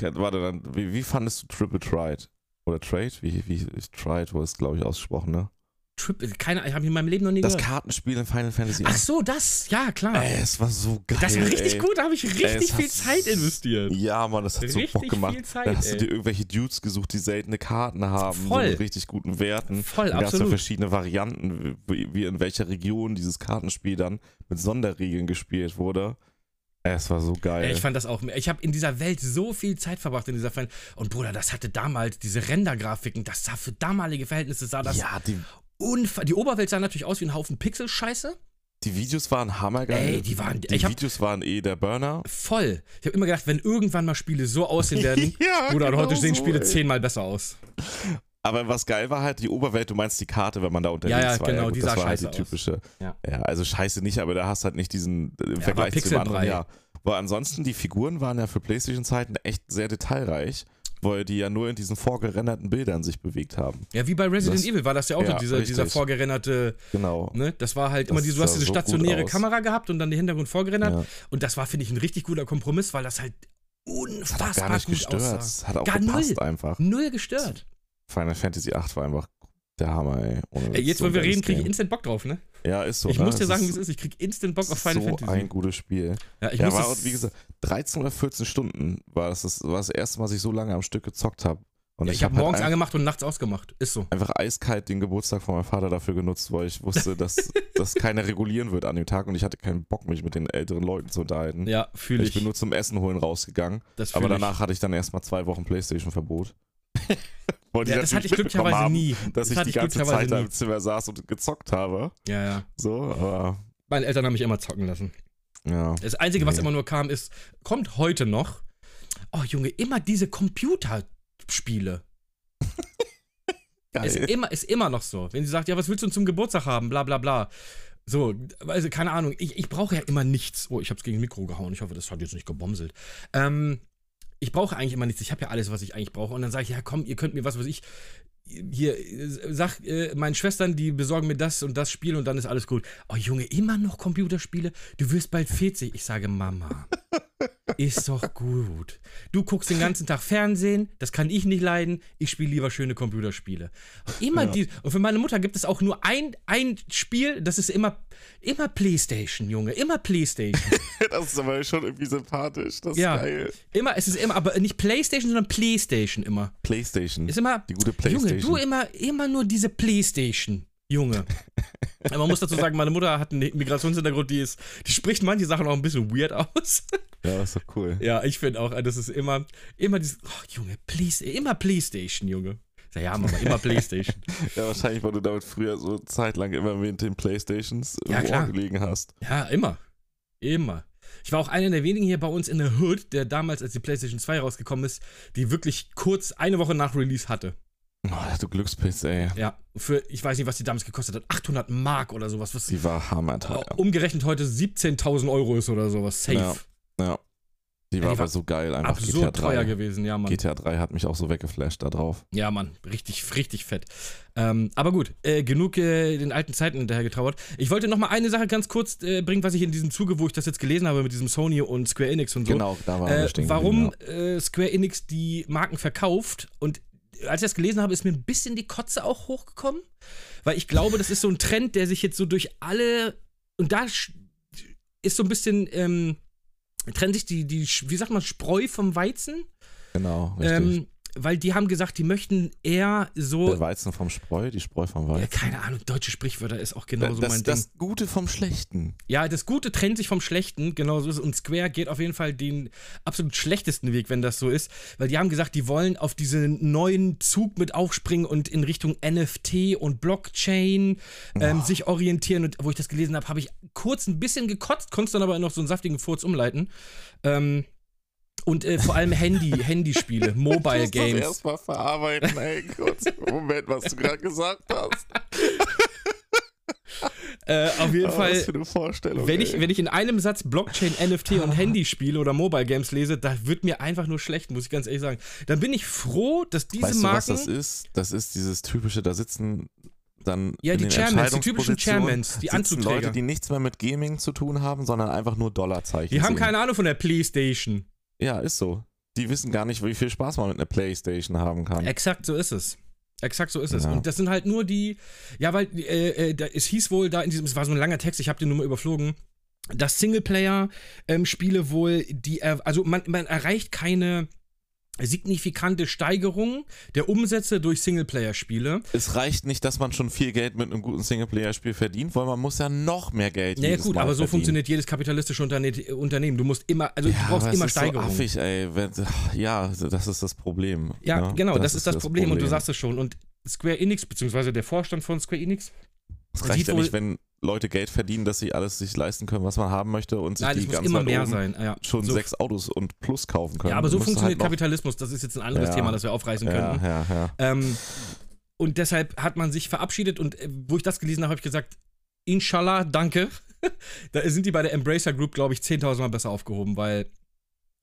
Warte, dann, wie, wie fandest du Triple Tride? Oder Trade? Wie, wie ist Tride, wo ist, glaube ich, ausgesprochen, ne? Triple, keine, ich habe in meinem Leben noch nie Das gehört. Kartenspiel in Final Fantasy Ach 8. so, das, ja, klar. Ey, es war so geil. das war richtig ey. gut, da habe ich richtig Ey, viel Zeit investiert. Ja, Mann, das hat so Richtig Bock gemacht. Zeit, Dann hast ey. du dir irgendwelche Dudes gesucht, die seltene Karten haben, Voll. so mit richtig guten Werten. Voll, Dann gab es ja absolut. verschiedene Varianten, wie, wie in welcher Region dieses Kartenspiel dann mit Sonderregeln gespielt wurde. Es war so geil. Ich fand das auch. Ich habe in dieser Welt so viel Zeit verbracht in dieser Fan. Und Bruder, das hatte damals diese Rendergrafiken, das sah für damalige Verhältnisse sah das ja, die, unfa Die Oberwelt sah natürlich aus wie ein Haufen Pixel-Scheiße. die Videos waren hammergeil. Ey, die waren- Die Videos waren eh der Burner. Voll. Ich habe immer gedacht, wenn irgendwann mal Spiele so aussehen werden, Ja, Bruder, genau heute sehen so, Spiele ey. zehnmal besser aus. Aber was geil war halt die Oberwelt, du meinst die Karte, wenn man da unterwegs Ja, ja, war. genau, gut, die das sah war halt die typische. Ja. Ja. also scheiße nicht, aber da hast halt nicht diesen äh, im Ja, Vergleich zu anderen. Pixelbrei. Ja. Aber ansonsten, die Figuren waren ja für Playstation-Zeiten echt sehr detailreich, weil die ja nur in diesen vorgerenderten Bildern sich bewegt haben. Ja, wie bei Resident Das- Evil war das ja auch ja, dieser, dieser vorgerenderte, Genau. ne? Das war halt Das immer diese, du hast diese so stationäre. Kamera gehabt und dann den Hintergrund vorgerendert. Ja. Und das war, finde ich, ein richtig guter Kompromiss, weil das halt Das hat auch unfassbar gar nicht gut gestört. aussah. Das hat auch Gar gepasst null. einfach. Null gestört. Final Fantasy 8 war einfach der Hammer, ey. Ey, jetzt, so wo wir reden, kriege ich instant Bock drauf, ne? Ja, ist so. ich ne? muss dir sagen, wie es ist. Ich krieg instant Bock auf so Final Fantasy. ein gutes Spiel. ja, ich ja, muss war, das, wie gesagt, 13 oder 14 Stunden war das, das war das erste Mal, dass ich so lange am Stück gezockt habe. Und ja, ich, ich habe habe morgens halt angemacht und nachts ausgemacht. Ist so. einfach eiskalt den Geburtstag von meinem Vater dafür genutzt, weil ich wusste, dass das keiner regulieren wird an dem Tag und ich hatte keinen Bock, mich mit den älteren Leuten zu unterhalten. Ja, fühle ich ich. bin nur zum Essen holen rausgegangen, das aber fühl ich. danach hatte ich dann erstmal zwei Wochen Playstation-Verbot. Ja, das hatte ich glücklicherweise haben, nie. Dass das ich die ganze Zeit da im Zimmer saß und gezockt habe. Ja, ja. So, aber Meine Eltern haben mich immer zocken lassen. ja. Das Einzige, was Nee. immer nur kam, ist, kommt heute noch. Oh, Junge, immer diese Computerspiele. Ist Geil. immer, ist immer noch so. Wenn sie sagt, ja, was willst du zum Geburtstag haben? Bla bla bla. So, also keine Ahnung, ich, ich brauche ja immer nichts. Oh, ich hab's gegen das Mikro gehauen. Ich hoffe, das hat jetzt nicht gebomselt. Ähm, ich brauche eigentlich immer nichts. Ich habe ja alles, was ich eigentlich brauche. Und dann sage ich, ja komm, ihr könnt mir was, was ich. Hier, äh, sag äh, meinen Schwestern, die besorgen mir das und das Spiel und dann ist alles gut. Oh Junge, immer noch Computerspiele? Du wirst bald 40. Ich sage, Mama. Ist doch gut. Du guckst den ganzen Tag Fernsehen, das kann ich nicht leiden. Ich spiele lieber schöne Computerspiele. Und immer Ja. die. Und für meine Mutter gibt es auch nur ein, ein Spiel, das ist immer, immer Playstation, Junge. Immer Playstation. Das ist aber schon irgendwie sympathisch. Das ist Ja. geil. immer, es ist immer, aber nicht Playstation, sondern Playstation immer. Playstation. Ist immer. Die gute Junge, Playstation. du immer, immer nur diese Playstation. Junge. Man muss dazu sagen, meine Mutter hat einen Migrationshintergrund, die ist, die spricht manche Sachen auch ein bisschen weird aus. Ja, das ist doch cool. Ja, ich finde auch, das ist immer, immer dieses, oh, Junge, please, immer Playstation, Junge. Sag, ja, Mama, immer Playstation. Ja, wahrscheinlich, weil du damit früher so zeitlang immer mit den Playstations im Ja. Ohr gelegen hast. ja, immer. Immer. Ich war auch einer der wenigen hier bei uns in der Hood, der damals, als die PlayStation 2 rausgekommen ist, die wirklich kurz eine Woche nach Release hatte. Oh, du Glückspilz, ey. Ja, für, ich weiß nicht, was die damals gekostet hat, 800 Mark oder sowas, was Die war hammerteuer. umgerechnet heute 17.000 Euro ist oder sowas. Safe. Ja, Ja. Die Ja, war die aber war so geil einfach. Absurd GTA 3. teuer gewesen, ja, Mann. GTA 3 hat mich auch so weggeflasht da drauf. Ja, Mann, richtig, richtig fett. Ähm, aber gut, äh, genug äh, den alten Zeiten hinterher getrauert. Ich wollte noch mal eine Sache ganz kurz äh, bringen, was ich in diesem Zuge, wo ich das jetzt gelesen habe mit diesem Sony und Square Enix und so. Genau, da waren Äh, warum geblieben, äh, Square Enix die Marken verkauft und als ich das gelesen habe, ist mir ein bisschen die Kotze auch hochgekommen, weil ich glaube, das ist so ein Trend, der sich jetzt so durch alle und da ist so ein bisschen ähm, trennt sich die die wie sagt man Spreu vom Weizen. Genau, richtig. ähm, weil die haben gesagt, die möchten eher so Der Weizen vom Spreu, die Spreu vom ja, Weizen. keine Ahnung, deutsche Sprichwörter ist auch genauso das, mein Ding. das Gute vom Schlechten. Ja, das Gute trennt sich vom Schlechten, genau so ist es. Und Square geht auf jeden Fall den absolut schlechtesten Weg, wenn das so ist. Weil die haben gesagt, die wollen auf diesen neuen Zug mit aufspringen und in Richtung NFT und Blockchain ähm, sich orientieren. Und wo ich das gelesen habe, habe ich kurz ein bisschen gekotzt, konnte dann aber noch so einen saftigen Furz umleiten. Ähm, und äh, vor allem Handy, Handyspiele, Mobile Ich muss das Games. erstmal verarbeiten, ey. Kurz. Moment, was du gerade gesagt hast. Äh, auf jeden Oh, Fall. was für eine Vorstellung. Wenn ich, wenn ich in einem Satz Blockchain, NFT und Handyspiele oder Mobile Games lese, da wird mir einfach nur schlecht, muss ich ganz ehrlich sagen. Dann bin ich froh, dass diese weißt du, was Marken. das ist? Das ist dieses typische, da sitzen dann Ja, die Chairmans, die typischen Chairmans, die Anzugträger. Leute, die nichts mehr mit Gaming zu tun haben, sondern einfach nur Dollarzeichen die haben sehen. keine Ahnung von der Playstation. Ja, ist so. Die wissen gar nicht, wie viel Spaß man mit einer Playstation haben kann. Exakt so ist es. Exakt so ist es. Ja. Und das sind halt nur die, ja, weil äh, äh, es hieß wohl da in diesem, es war so ein langer Text, ich habe den nur mal überflogen, dass Singleplayer-Spiele wohl, die, also man, man erreicht keine signifikante Steigerung der Umsätze durch Singleplayer-Spiele. Es reicht nicht, dass man schon viel Geld mit einem guten Singleplayer-Spiel verdient, weil man muss ja noch mehr Geld Ja, ja jedes gut, Mal aber so verdienen. funktioniert jedes kapitalistische Unterne Unternehmen. Du musst immer, also ja, du brauchst immer Steigerung. So affig, ey. Ja, das ist das Problem. ja, ne? genau, das, ist das, Problem. und du sagst es schon. Und Square Enix, beziehungsweise der Vorstand von Square Enix, es reicht ja nicht, wenn Leute Geld verdienen, dass sie alles sich leisten können, was man haben möchte und sich nein, die muss ganz immer weit mehr oben sein. Ja, schon so, sechs Autos und Plus kaufen können. Ja, aber so funktioniert halt Kapitalismus. Das ist jetzt ein anderes Ja. Thema, das wir aufreißen Ja, könnten. ja, ja. Ähm, und deshalb hat man sich verabschiedet und äh, wo ich das gelesen habe, habe ich gesagt, Inshallah, danke. da sind die bei der Embracer Group, glaube ich, 10.000 Mal besser aufgehoben, weil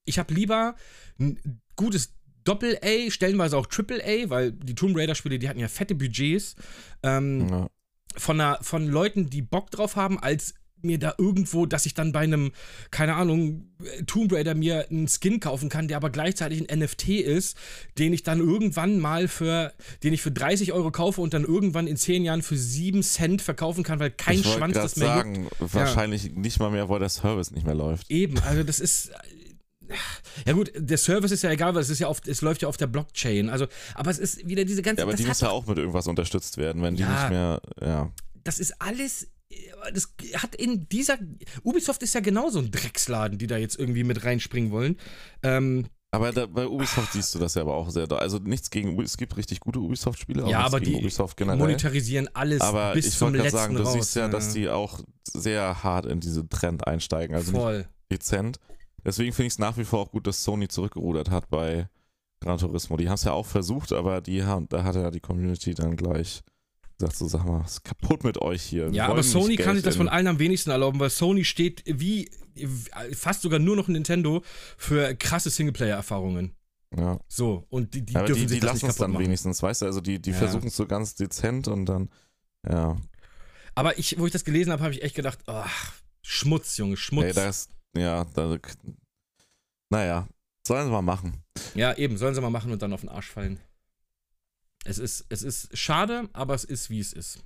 ich habe lieber ein gutes Doppel-A, stellenweise auch Triple-A, weil die Tomb Raider-Spiele, die hatten ja fette Budgets ähm, ja. Von, einer, von Leuten, die Bock drauf haben, als mir da irgendwo, dass ich dann bei einem, keine Ahnung, Tomb Raider mir einen Skin kaufen kann, der aber gleichzeitig ein NFT ist, den ich dann irgendwann mal für, den ich für 30 Euro kaufe und dann irgendwann in 10 Jahren für 7 Cent verkaufen kann, weil kein Schwanz das mehr juckt. sagen, wahrscheinlich nicht mal mehr, weil der Service nicht mehr läuft. Eben, also das ist. Ja gut, der Service ist ja egal, weil es ist ja auf, es läuft ja auf der Blockchain. Also, aber es ist wieder diese ganze. Ja, aber die muss ja auch mit irgendwas unterstützt werden, wenn die Ja. nicht mehr, ja. das ist alles. Das hat in dieser. Ubisoft ist ja genauso ein Drecksladen, die da jetzt irgendwie mit reinspringen wollen. Ähm, Aber da, bei Ubisoft siehst du das ja aber auch sehr da. Also nichts gegen Ubisoft. Es gibt richtig gute Ubisoft-Spiele, Ja, aber die Ubisoft generell. monetarisieren alles aber bis ich zum wollte gerade letzten sagen, du raus. siehst ja, dass die auch sehr hart in diese Trend einsteigen. Also nicht Voll. dezent. Deswegen finde ich es nach wie vor auch gut, dass Sony zurückgerudert hat bei Gran Turismo. Die haben es ja auch versucht, aber die haben, da hat ja die Community dann gleich gesagt, so sag mal, was ist kaputt mit euch hier. Wir Ja, aber Sony kann sich das von allen am wenigsten erlauben, weil Sony steht wie fast sogar nur noch Nintendo für krasse Singleplayer-Erfahrungen. Ja. So, und die, die aber dürfen die, sich die das lassen es dann machen. wenigstens, weißt du? Also die, die Ja. versuchen es so ganz dezent und dann, ja. Aber ich, wo ich das gelesen habe, habe ich echt gedacht, ach, Schmutz, Junge, Schmutz. Ey, da ist, ja, da, Naja, sollen sie mal machen. Ja, eben, sollen sie mal machen und dann auf den Arsch fallen. Es ist, es ist schade, aber es ist, wie es ist.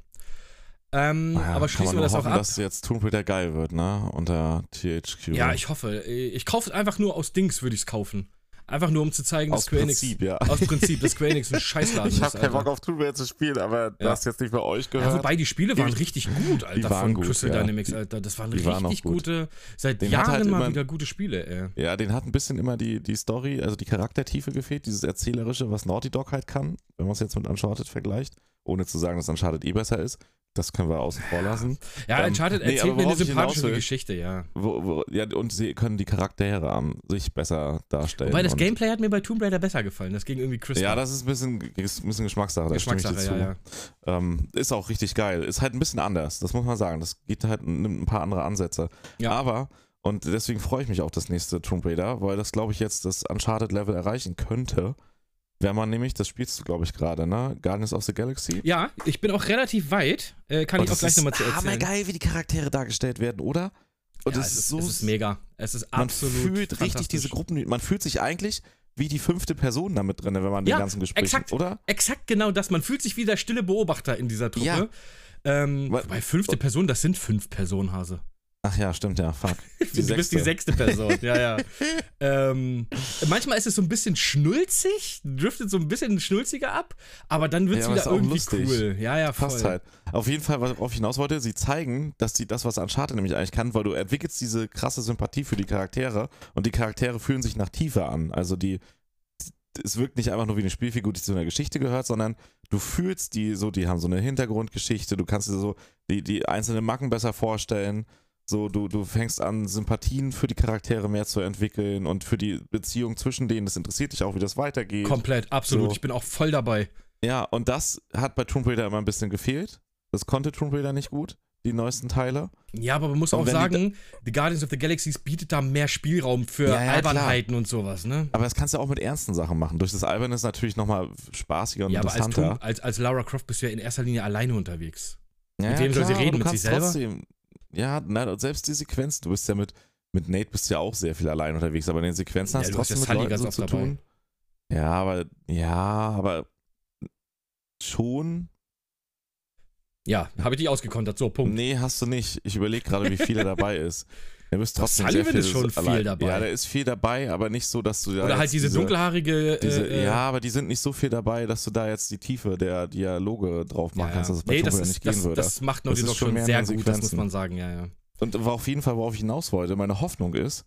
Ähm, Naja, aber schließen wir das auch hoffen, ab. dass jetzt Tomb Raider geil wird, ne? Unter THQ. Ja, ich hoffe. Ich kaufe es einfach nur aus Dings, würde ich es kaufen. Einfach nur, um zu zeigen, dass Aus Square Enix. Prinzip, ja. Aus Prinzip, dass Square Enix ein Scheißladen Ich ist. habe keinen. Bock auf Raider zu spielen, aber das jetzt nicht bei euch gehört. Ja, wobei die Spiele waren Die- richtig gut, Alter, waren von gut, Crystal. Dynamics, Alter. Das waren Die waren richtig gut. gute, seit Den Jahren halt mal immer- wieder gute Spiele, ey. Ja, den hat ein bisschen immer die, die Story, also die Charaktertiefe gefehlt, dieses Erzählerische, was Naughty Dog halt kann, wenn man es jetzt mit Uncharted vergleicht, ohne zu sagen, dass Uncharted eh besser ist. Das können wir außen vor lassen. Ja, Ähm, Uncharted nee, erzählt mir eine sympathische Geschichte, ja. Wo, wo, ja, und sie können die Charaktere an sich besser darstellen. Wobei das Gameplay hat mir bei Tomb Raider besser gefallen. Das ging irgendwie Crystal. Ja, das ist ein bisschen, ist ein bisschen Geschmackssache, Geschmackssache, ja, ja. Ähm, ist auch richtig geil. Ist halt ein bisschen anders, das muss man sagen. Das geht halt, nimmt ein paar andere Ansätze. Ja. Aber, und deswegen freue ich mich auf das nächste Tomb Raider, weil das, glaube ich, jetzt das Uncharted-Level erreichen könnte. Wenn man nämlich, das spielst du, glaube ich, gerade, ne? Guardians of the Galaxy. Ja, ich bin auch relativ weit. Äh, kann Und ich auch gleich nochmal zu erzählen. geil, wie die Charaktere dargestellt werden, oder? Und ja, es ist ist, so. es ist mega. Es ist man absolut. fühlt richtig diese Gruppen. Man fühlt sich eigentlich wie die fünfte Person damit drin, wenn man Ja, den ganzen Gespräch, exakt. oder? Exakt genau das. Man fühlt sich wie der stille Beobachter in dieser Truppe. Ja. Ähm, Wa- wobei fünfte Person, das sind fünf Personen, Hase. Ach ja, stimmt, ja, fuck. Die du bist die sechste. sechste Person, ja, ja. ähm, manchmal ist es so ein bisschen schnulzig, driftet so ein bisschen schnulziger ab, aber dann wird es Ja, wieder irgendwie lustig. cool. Ja, ja, voll. Fast halt. Auf jeden Fall, worauf ich hinaus wollte, sie zeigen, dass die das, was Uncharted nämlich eigentlich kann, weil du entwickelst diese krasse Sympathie für die Charaktere und die Charaktere fühlen sich nach Tiefe an. Also die, es wirkt nicht einfach nur wie eine Spielfigur, die zu einer Geschichte gehört, sondern du fühlst die so, die haben so eine Hintergrundgeschichte, du kannst dir so die, die einzelnen Macken besser vorstellen. So, du, du fängst an, Sympathien für die Charaktere mehr zu entwickeln und für die Beziehung zwischen denen. Das interessiert dich auch, wie das weitergeht. Komplett, absolut. So. Ich bin auch voll dabei. Ja, und das hat bei Tomb Raider immer ein bisschen gefehlt. Das konnte Tomb Raider nicht gut, die neuesten Teile. Ja, aber man muss Und auch sagen, The Guardians of the Galaxies bietet da mehr Spielraum für Ja, ja, Albernheiten und sowas, ne? Aber das kannst du auch mit ernsten Sachen machen. Durch das Alberne ist natürlich nochmal spaßiger und Ja, aber als, interessanter. Tom, als, als Lara Croft bist du ja in erster Linie alleine unterwegs. ja, mit ja, wem soll sie klar, reden? Mit sich selber? Trotzdem, ja, nein, und selbst die Sequenzen, du bist ja mit, mit Nate bist ja auch sehr viel allein unterwegs, aber in den Sequenzen hast du trotzdem mit Leuten so zu dabei. tun. Ja, aber, ja, aber schon. Ja, habe ich dich ausgekontert. So, Punkt. Nee, hast du nicht. Ich überlege gerade, wie viel er dabei ist. Er bist trotzdem sehr Sullivan viel ist schon viel allein. dabei. Ja, der ist viel dabei, aber nicht so, dass du da Oder halt diese, dunkelhaarige. diese, äh, äh, ja, aber die sind nicht so viel dabei, dass du da jetzt die Tiefe der Dialoge drauf machen ja, kannst, dass es bei nee, das, ist, nicht das, gehen würde. das macht Das ist Dog schon sehr gut, das muss man sagen, ja, ja. Und auf jeden Fall, worauf ich hinaus wollte, meine Hoffnung ist,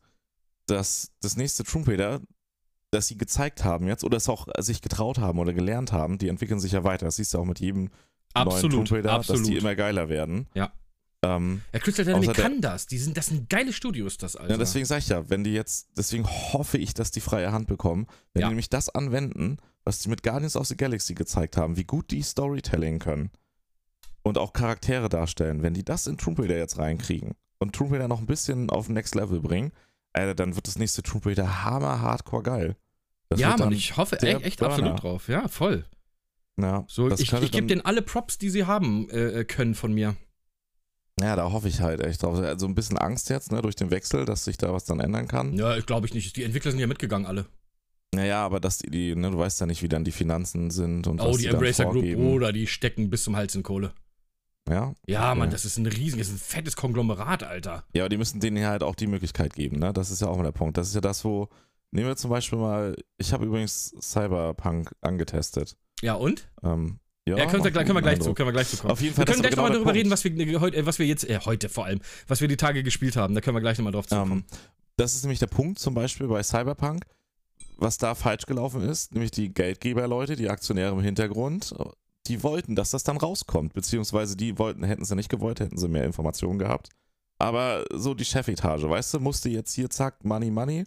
dass das nächste Raider, dass sie gezeigt haben jetzt oder es auch sich getraut haben oder gelernt haben, die entwickeln sich ja weiter. Das siehst du auch mit jedem Absolut, Raider, absolut. dass die immer geiler werden. Ja. Ähm, Ja, Crystal Dynamics kann das. Die sind, das sind geile Studios, das, Alter. ja, deswegen sag ich ja, wenn die jetzt, deswegen hoffe ich, dass die freie Hand bekommen, wenn Ja. die nämlich das anwenden, was die mit Guardians of the Galaxy gezeigt haben, wie gut die Storytelling können und auch Charaktere darstellen, wenn die das in Tomb Raider jetzt reinkriegen und Tomb Raider noch ein bisschen auf Next Level bringen, Alter, dann wird das nächste Tomb Raider hammer hardcore geil. Das ja, Mann, ich hoffe echt, echt absolut drauf. Ja, voll. Ja, So, ich ich gebe denen alle Props, die sie haben äh, äh, können von mir. Ja, da hoffe ich halt echt drauf. Also ein bisschen Angst jetzt, ne, durch den Wechsel, dass sich da was dann ändern kann. Ja, glaube ich nicht. Die Entwickler sind ja mitgegangen, alle. Naja, aber dass die, die, ne, du weißt ja nicht, wie dann die Finanzen sind und Oh, was die Embracer Group. Bruder, die stecken bis zum Hals in Kohle. Ja? Ja, Mann, Ja. das ist ein riesiges, das ist ein fettes Konglomerat, Alter. ja, aber die müssen denen halt auch die Möglichkeit geben, ne? Das ist ja auch mal der Punkt. Das ist ja das, wo. Nehmen wir zum Beispiel mal, ich habe übrigens Cyberpunk angetestet. Ja, und? Ähm, ja, Ja, können, wir, können wir gleich zu, Eindruck. können wir gleich zu kommen. Auf jeden Wir Fall, können das gleich war nochmal genau darüber reden, was wir, heute, was wir jetzt, äh, heute vor allem, was wir die Tage gespielt haben. Da können wir gleich nochmal drauf zukommen. Ähm, das ist nämlich der Punkt zum Beispiel bei Cyberpunk, was da falsch gelaufen ist, nämlich die Geldgeberleute, die Aktionäre im Hintergrund, die wollten, dass das dann rauskommt, beziehungsweise die wollten, hätten sie nicht gewollt, hätten sie mehr Informationen gehabt. Aber so die Chefetage, weißt du, musste jetzt hier zack, Money, Money,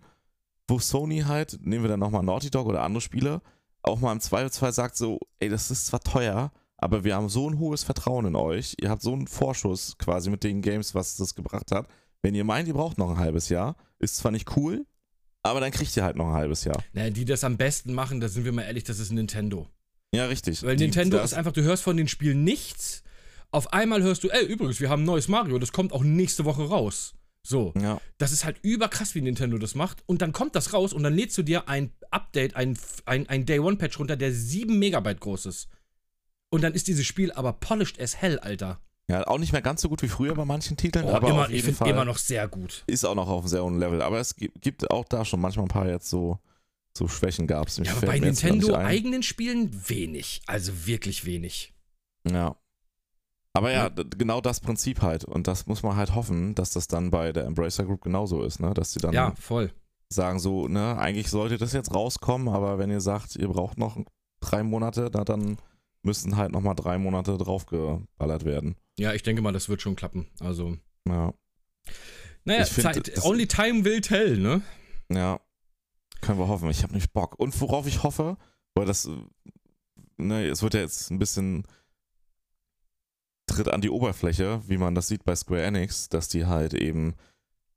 wo Sony halt, nehmen wir dann nochmal Naughty Dog oder andere Spiele, auch mal im Zweifelsfall sagt so, ey, das ist zwar teuer, aber wir haben so ein hohes Vertrauen in euch, ihr habt so einen Vorschuss quasi mit den Games, was das gebracht hat. Wenn ihr meint, ihr braucht noch ein halbes Jahr, ist zwar nicht cool, aber dann kriegt ihr halt noch ein halbes Jahr. Naja, die das am besten machen, da sind wir mal ehrlich, das ist Nintendo. Ja, richtig. Weil Die- Nintendo ist einfach, du hörst von den Spielen nichts. Auf einmal hörst du, ey, übrigens, wir haben ein neues Mario, das kommt auch nächste Woche raus. So. Ja. Das ist halt überkrass, wie Nintendo das macht. Und dann kommt das raus und dann lädst du dir ein Update, ein, ein, ein Day-One-Patch runter, der 7 Megabyte groß ist. Und dann ist dieses Spiel aber polished as hell, Alter. ja, auch nicht mehr ganz so gut wie früher bei manchen Titeln, Oh, aber immer, auf ich finde immer noch sehr gut. ist auch noch auf einem sehr hohen Level. Aber es gibt, gibt auch da schon manchmal ein paar jetzt so, so Schwächen gab es. Ja, aber bei Nintendo eigenen Spielen wenig. Also wirklich wenig. Ja. Aber ja, genau das Prinzip halt. Und das muss man halt hoffen, dass das dann bei der Embracer Group genauso ist, ne? Dass sie dann Ja, voll. sagen so, ne, eigentlich sollte das jetzt rauskommen, aber wenn ihr sagt, ihr braucht noch drei Monate, na, dann müssen halt nochmal drei Monate draufgeballert werden. Ja, ich denke mal, das wird schon klappen. Also, Ja. naja, find, Zeit, only time will tell, ne? Ja. Können wir hoffen. Ich habe nicht Bock. Und worauf ich hoffe, weil das, ne, es wird ja jetzt ein bisschen tritt an die Oberfläche, wie man das sieht bei Square Enix, dass die halt eben,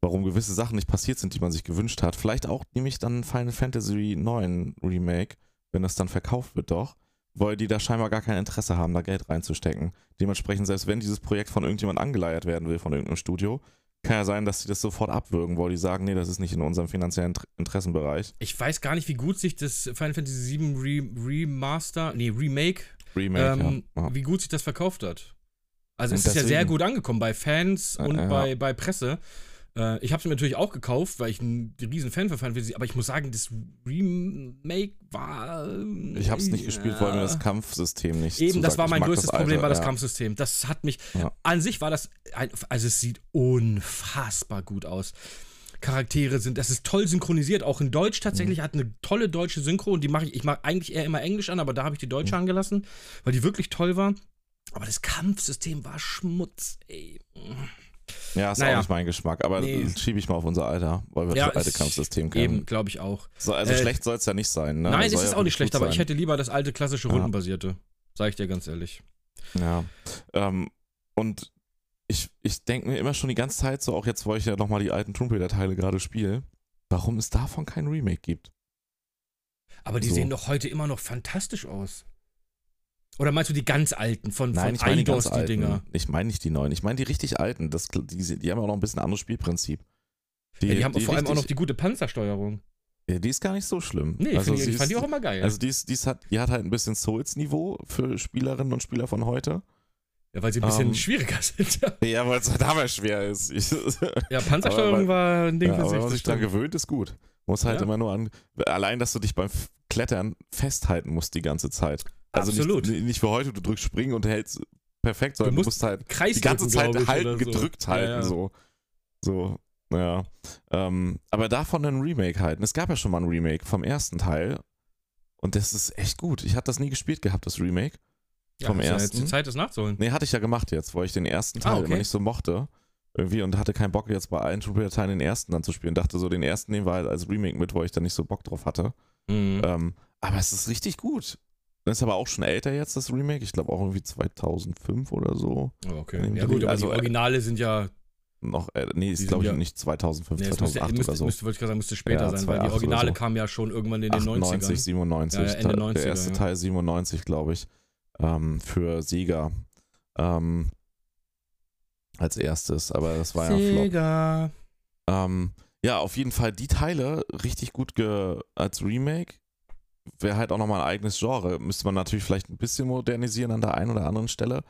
warum gewisse Sachen nicht passiert sind, die man sich gewünscht hat. Vielleicht auch nämlich dann Final Fantasy 9 Remake, wenn das dann verkauft wird doch, weil die da scheinbar gar kein Interesse haben, da Geld reinzustecken. Dementsprechend, selbst wenn dieses Projekt von irgendjemand angeleiert werden will, von irgendeinem Studio, kann ja sein, dass sie das sofort abwürgen, weil die sagen, nee, das ist nicht in unserem finanziellen Interessenbereich. Ich weiß gar nicht, wie gut sich das Final Fantasy VII Re Remaster, nee, Remake, Remake, ähm, ja. ja. wie gut sich das verkauft hat. Also Und es ist ja sehr deswegen- gut angekommen bei Fans und ja. bei, bei Presse. Äh, ich habe es mir natürlich auch gekauft, weil ich ein riesen Fan von Final Fantasy, aber ich muss sagen, das Remake war. Ich habe es nicht gespielt, weil mir das ja. Kampfsystem nicht Eben, das war mein größtes das Problem, war das ja. Kampfsystem. Das hat mich. Ja. An sich war das. Also, es sieht unfassbar gut aus. Charaktere sind, das ist toll synchronisiert, auch in Deutsch Mhm. tatsächlich, hat eine tolle deutsche Synchro und die mache ich, ich mache eigentlich eher immer Englisch an, aber da habe ich die deutsche Mhm. angelassen, weil die wirklich toll war. Aber das Kampfsystem war Schmutz, ey. Ja, ist Naja. auch nicht mein Geschmack, aber Nee. schiebe ich mal auf unser Alter, weil wir Ja, das alte Kampfsystem kennen. Eben, glaube ich auch. So, also Äh, schlecht soll es ja nicht sein. Ne? Nein, es ist ja auch nicht schlecht, gut aber ich sein. hätte lieber das alte klassische Ja. Rundenbasierte. Sag ich dir ganz ehrlich. Ja. Ähm, und ich, ich denke mir immer schon die ganze Zeit, so auch jetzt, wo ich ja nochmal die alten Tomb Raider-Teile gerade spiele, warum es davon kein Remake gibt. Aber die So. sehen doch heute immer noch fantastisch aus. Oder meinst du die ganz alten von, Nein, von ich meine die Eidos, ganz die alten. Dinger? Ich meine nicht die neuen, ich meine die richtig alten. Das, die, die haben auch noch ein bisschen anderes Spielprinzip. Ja, die haben vor allem auch noch richtig- die gute Panzersteuerung. Ja, die ist gar nicht so schlimm. Nee, also ich, ich fand die auch immer geil. Also die, ist, die, ist hat, die hat halt ein bisschen Souls-Niveau für Spielerinnen und Spieler von heute. ja, weil sie ein bisschen ähm, schwieriger sind. Ja, weil es halt damals schwer ist. Ja, Panzersteuerung aber- war ein Ding ja, für aber sich. wenn man sich stimmt. gewöhnt, ist gut. Muss halt Ja. immer nur an. Allein, dass du dich beim Klettern festhalten musst die ganze Zeit. Also Absolut. Nicht, nicht wie heute, du drückst springen und hältst perfekt, sondern du musst musst, halt Kreis die ganze Zeit ich, halten, so. gedrückt Ja, halten, ja. so. So, ja. Ähm, aber davon ein Remake halten. Es gab ja schon mal ein Remake vom ersten Teil. Und das ist echt gut. Ich hatte das nie gespielt gehabt, das Remake. Ja, vom ist ja jetzt ersten. die Zeit, das nachzuholen. Nee, hatte ich ja gemacht jetzt, weil ich den ersten Teil Ah, okay. immer nicht so mochte. Irgendwie und hatte keinen Bock jetzt bei allen Tomb Raider Teilen den ersten dann zu spielen. Dachte so, den ersten nehmen wir halt als Remake mit, wo ich da nicht so Bock drauf hatte. Mhm. Ähm, aber es ist richtig gut. Das ist aber auch schon älter jetzt, das Remake. Ich glaube auch irgendwie 2005 oder so. Okay. Ja, gut, Also, die Originale sind ja. Noch, äh, nee, ist glaube ich ja- nicht 2005, Nee, es müsste, 2008 müsste, oder so. müsste, wollte ich gerade sagen, müsste später Ja, sein, weil 2008 die Originale so. kamen ja schon irgendwann in den 98, 90ern. 97. Ja, ja, Ende Ta- 90er, der erste ja. Teil 97, glaube ich. Ähm, für Sega. Ähm, als erstes, aber das war ja ein Flop. Sega. Ähm, ja, auf jeden Fall die Teile richtig gut als Remake. Wäre halt auch nochmal ein eigenes Genre. Müsste man natürlich vielleicht ein bisschen modernisieren an der einen oder anderen Stelle.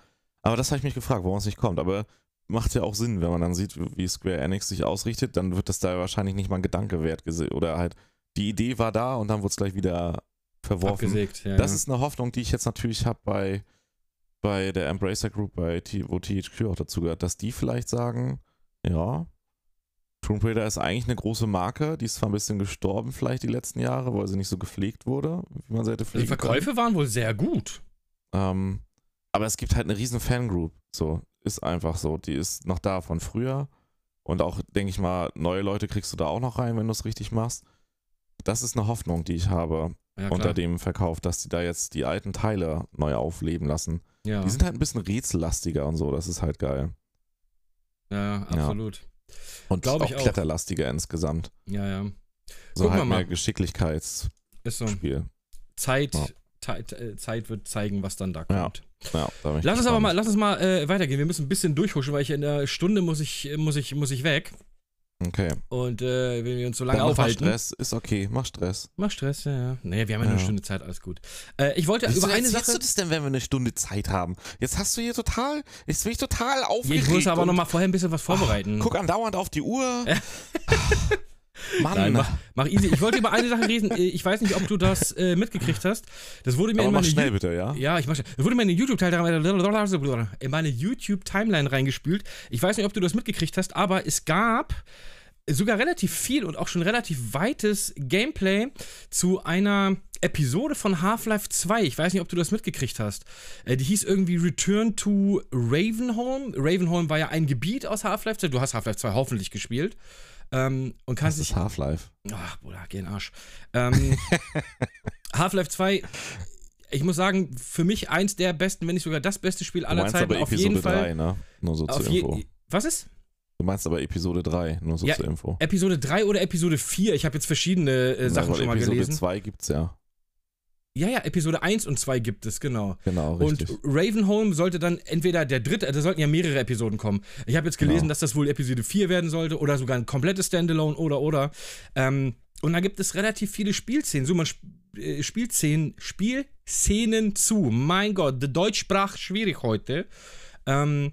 Aber das habe ich mich gefragt, warum es nicht kommt. Aber macht ja auch Sinn, wenn man dann sieht, wie Square Enix sich ausrichtet, dann wird das da wahrscheinlich nicht mal ein Gedanke wert gesehen. Oder halt, die Idee war da und dann wurde es gleich wieder verworfen. Ja. Das ja. ist eine Hoffnung, die ich jetzt natürlich habe bei, bei der Embracer Group, bei T wo THQ auch dazu gehört, dass die vielleicht sagen, ja, Tomb Raider ist eigentlich eine große Marke, die ist zwar ein bisschen gestorben vielleicht die letzten Jahre, weil sie nicht so gepflegt wurde, wie man sie hätte Also pflegen die Verkäufe waren wohl sehr gut. Ähm, aber es gibt halt eine riesen Fangroup, so, ist einfach so, die ist noch da von früher und auch, denke ich mal, neue Leute kriegst du da auch noch rein, wenn du es richtig machst. Das ist eine Hoffnung, die ich habe Ja, unter dem Verkauf, dass die da jetzt die alten Teile neu aufleben lassen. Ja. Die sind halt ein bisschen rätsellastiger und so, das ist halt geil. ja, ja, absolut. Und Glaub auch ich auch. kletterlastiger insgesamt. Ja, ja. So Gucken wir halt mal. mehr Geschicklichkeitsspiel. Ist so. Zeit, Ja. Zeit, äh, Zeit wird zeigen, was dann da Ja, kommt. Ja, ich Lass uns aber mal, lass uns mal äh, weitergehen. Wir müssen ein bisschen durchhuschen, weil ich in einer Stunde muss ich, muss ich, muss ich weg. Okay. Und äh, wenn wir uns so lange Dann mach aufhalten. Stress, ist okay, mach Stress. Mach Stress, ja, ja. Naja, wir haben ja, nur eine Ja. Stunde Zeit, alles gut. Äh, ich wollte Wieso über eine Sache. du das denn, wenn wir eine Stunde Zeit haben? Jetzt hast du hier total, jetzt bin ich total Ja, aufgeregt. ich muss aber und- noch mal vorher ein bisschen was vorbereiten. Guck andauernd auf die Uhr. Mann. Nein, mach, mach easy. Ich wollte über eine Sache reden. Äh, Ich weiß nicht, ob du das äh, mitgekriegt hast. Das wurde mir aber in mach meine schnell Ju- bitte, ja? Ja, ich mach schnell. Das wurde mir in den YouTube-Teil in meine YouTube-Timeline reingespült. Ich weiß nicht, ob du das mitgekriegt hast, aber es gab sogar relativ viel und auch schon relativ weites Gameplay zu einer Episode von Half-Life 2. Ich weiß nicht, ob du das mitgekriegt hast. Äh, die hieß irgendwie Return to Ravenholm. Ravenholm war ja ein Gebiet aus Half-Life 2. Du hast Half-Life 2 hoffentlich gespielt. Ähm, und Das kannst dich Half-Life. Ach, Bruder, geh in den Arsch. Ähm, Half-Life 2, ich muss sagen, für mich eins der besten, wenn nicht sogar das beste Spiel Du aller meinst Zeiten. aber auf Episode jeden 3, Fall. ne? Nur so zur Info. was ist? Du meinst aber Episode 3, nur so Ja, zur Info. Episode 3 oder Episode 4? Ich habe jetzt verschiedene äh, Sachen Ja, schon mal Episode gelesen. 2 gibt's ja. Ja, ja, Episode 1 und 2 gibt es, genau. Genau, richtig. Und Ravenholm sollte dann entweder der dritte, da sollten ja mehrere Episoden kommen. Ich habe jetzt gelesen, Genau. dass das wohl Episode 4 werden sollte oder sogar ein komplettes Standalone oder oder. Ähm, und da gibt es relativ viele Spielszenen. So, man sp äh, Spielszenen, Spielszenen zu. Mein Gott, die Deutschsprache schwierig heute. Ähm,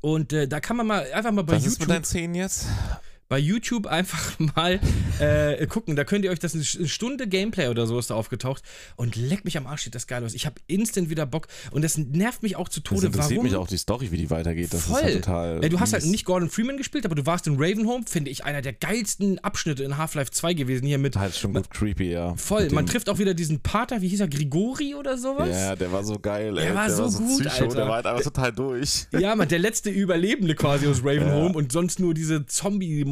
und äh, da kann man mal einfach mal bei Was ist mit YouTube deinen Zähnen jetzt? Bei YouTube einfach mal äh, gucken. Da könnt ihr euch das eine Stunde Gameplay oder so ist da aufgetaucht. Und leck mich am Arsch, sieht das geil aus. Ich habe instant wieder Bock. Und das nervt mich auch zu Das Tode. interessiert Warum? mich auch die Story, wie die weitergeht. Das Voll. ist halt total. Ey, du hast halt nicht Gordon Freeman gespielt, aber du warst in Ravenholm, finde ich, einer der geilsten Abschnitte in Half-Life 2 gewesen. Hier mit. Halt schon gut creepy, ja. Voll. Man trifft auch wieder diesen Pater, wie hieß er, Grigori oder sowas? Ja, der war so geil, ey. Der war so gut, Psycho, Alter. Der war halt einfach total durch. Ja, man, der letzte Überlebende quasi aus Ravenholm und sonst nur diese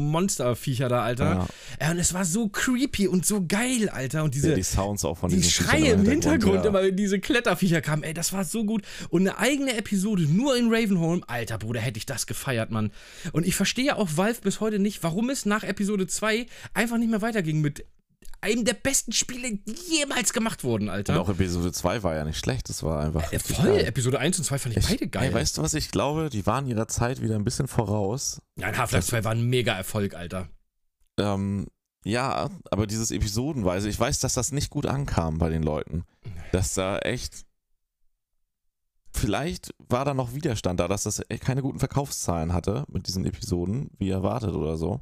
Zombie-Monster-Viecher da, Alter. Ja. Ja. und es war so creepy und so geil, Alter. Und diese, Ja, die Sounds auch von die diesen Schreie im Hintergrund, immer wenn diese Kletterviecher kamen, ey, das war so gut. Und eine eigene Episode nur in Ravenholm, alter Bruder, hätte ich das gefeiert, Mann. Und ich verstehe auch Valve bis heute nicht, warum es nach Episode 2 einfach nicht mehr weiterging mit einem der besten Spiele, die jemals gemacht wurden, Und Alter. auch Episode 2 war ja nicht schlecht, das war einfach. Äh, voll, geil. Episode 1 und 2 fand ich, beide geil. Ey, weißt du was, ich glaube, die waren ihrer Zeit wieder ein bisschen voraus. ja, Half-Life 2 war ein mega Erfolg, Alter. Ähm, ja, aber dieses Episodenweise, ich weiß, dass das nicht gut ankam bei den Leuten. Dass da echt. Vielleicht war da noch Widerstand da, dass das echt keine guten Verkaufszahlen hatte mit diesen Episoden, wie erwartet oder so.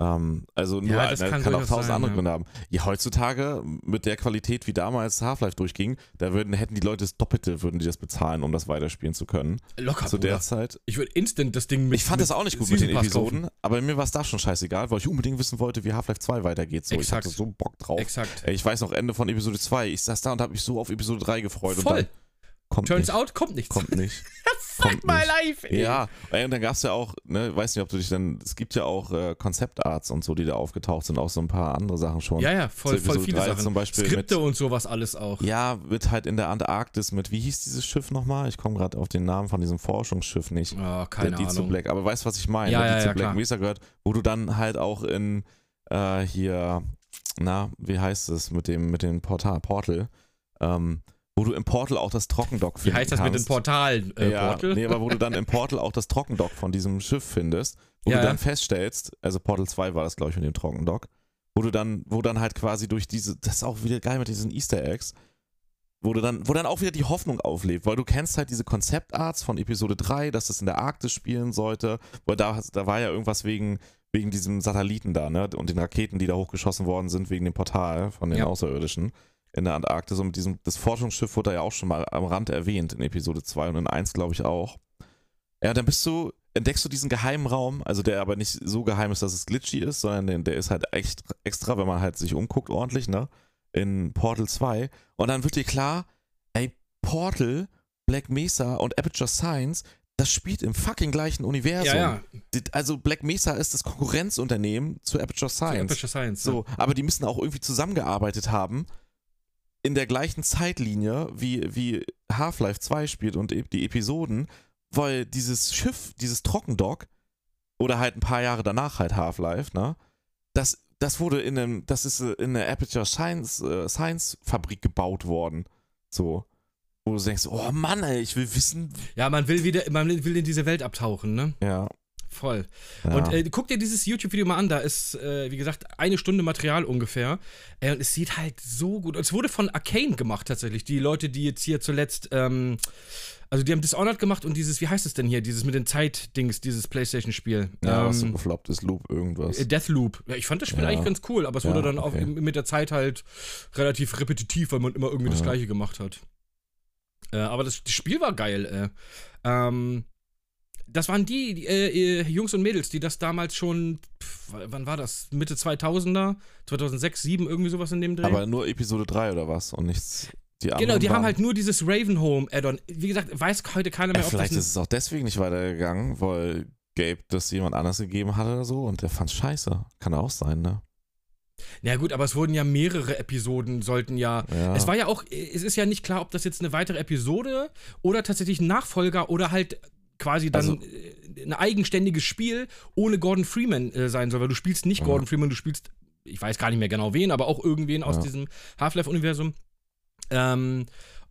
Ähm, also nur, Ja, das ne, kann kann, auch tausend sein, andere ja. Gründe haben. Ja, heutzutage mit der Qualität, wie damals Half-Life durchging, da würden, hätten die Leute das Doppelte, würden die das bezahlen, um das weiterspielen zu können. Locker, Zu Bruder. der Zeit Ich würde instant das Ding mit ich fand das auch nicht gut mit den Episoden, kaufen. aber mir war es da schon scheißegal, weil ich unbedingt wissen wollte, wie Half-Life 2 weitergeht. So, ich hatte so Bock drauf. Exakt. Ich weiß noch, Ende von Episode 2, ich saß da und habe mich so auf Episode 3 gefreut. Voll. Und dann kommt Turns nicht, out, kommt nichts. Kommt nicht. Fuck kommt my life, ey. Ja, und dann gab es ja auch, ne, weiß nicht, ob du dich dann, es gibt ja auch äh, Konzeptarts und so, die da aufgetaucht sind, auch so ein paar andere Sachen schon. Ja, ja, voll, Zu voll Episode viele 3 Sachen. zum Beispiel Skripte mit- und sowas alles auch. Ja, wird halt in der Antarktis mit, wie hieß dieses Schiff nochmal? Ich komme gerade auf den Namen von diesem Forschungsschiff nicht. Oh, keine die zu Ahnung. Black. Aber weißt du, was ich meine? Ja, die ja, zu ja, Black klar. Mesa gehört, wo du dann halt auch in äh, hier, na, wie heißt es mit dem, mit dem Portal, Portal, ähm, wo du im Portal auch das Trockendock Wie findest. heißt das mit den Portalen? Äh, ja, Portal? nee, aber wo du dann im Portal auch das Trockendock von diesem Schiff findest, wo Ja. du dann feststellst, also Portal 2 war das, glaube ich, mit dem Trockendock, wo du dann, wo dann halt quasi durch diese, das ist auch wieder geil mit diesen Easter Eggs, wo du dann, wo dann auch wieder die Hoffnung auflebt, weil du kennst halt diese Konzeptarts von Episode 3, dass das in der Arktis spielen sollte, weil da, da war ja irgendwas wegen, wegen diesem Satelliten da, ne, und den Raketen, die da hochgeschossen worden sind, wegen dem Portal von den Ja. Außerirdischen in der Antarktis und mit diesem, das Forschungsschiff wurde da ja auch schon mal am Rand erwähnt in Episode 2 und in 1 glaube ich auch. Ja, dann bist du, entdeckst du diesen geheimen Raum, also der aber nicht so geheim ist, dass es glitchy ist, sondern der, der ist halt echt extra, wenn man halt sich umguckt ordentlich, ne? In Portal 2. Und dann wird dir klar, ey, Portal, Black Mesa und Aperture Science, das spielt im fucking gleichen Universum. ja, ja. Also Black Mesa ist das Konkurrenzunternehmen zu Aperture Zu Science. Aperture Science. So, aber die müssen auch irgendwie zusammengearbeitet haben in der gleichen Zeitlinie, wie, wie Half-Life 2 spielt und e- die Episoden, weil dieses Schiff, dieses Trockendock, oder halt ein paar Jahre danach halt Half-Life, ne, das, das wurde in einem, das ist äh, in der Aperture Science, äh, Science Fabrik gebaut worden. So. Wo du denkst, oh Mann, ey, ich will wissen, Ja, man will wieder, man will in diese Welt abtauchen, ne? ja, voll. Ja. Und äh, guck dir dieses YouTube-Video mal an, da ist, äh, wie gesagt, eine Stunde Material ungefähr. Äh, und es sieht halt so gut. Es wurde von Arcane gemacht tatsächlich. Die Leute, die jetzt hier zuletzt, ähm, also die haben Dishonored gemacht und dieses, wie heißt es denn hier, dieses mit den Zeitdings, dieses Playstation-Spiel. ja, was so ähm, gefloppt ist, Loop irgendwas. äh, Deathloop. Ja, ich fand das Spiel Ja. eigentlich ganz cool, aber es Ja, wurde dann auch okay. im- mit der Zeit halt relativ repetitiv, weil man immer irgendwie das. Gleiche gemacht hat. Äh, aber das, das Spiel war geil. Äh. Ähm, das waren die, äh, äh, Jungs und Mädels, die das damals schon, pf, wann war das? Mitte 2000er? 2006, 2007, irgendwie sowas in dem Dreh? Aber nur Episode 3 oder was und nichts. Die genau, die haben halt nur dieses Ravenholm Add-on. Wie gesagt, weiß heute keiner mehr, Äh, ob vielleicht das ist es auch deswegen nicht weitergegangen, weil Gabe das jemand anders gegeben hat oder so und der fand's scheiße. Kann auch sein, ne? Ja gut, aber es wurden ja mehrere Episoden, sollten ja Ja. Es war ja auch, es ist ja nicht klar, ob das jetzt eine weitere Episode oder tatsächlich ein Nachfolger oder halt quasi dann Also- äh, ein eigenständiges Spiel ohne Gordon Freeman äh, sein soll, weil du spielst nicht Ja. Gordon Freeman, du spielst, ich weiß gar nicht mehr genau wen, aber auch irgendwen aus Ja. diesem Half-Life-Universum. Ähm,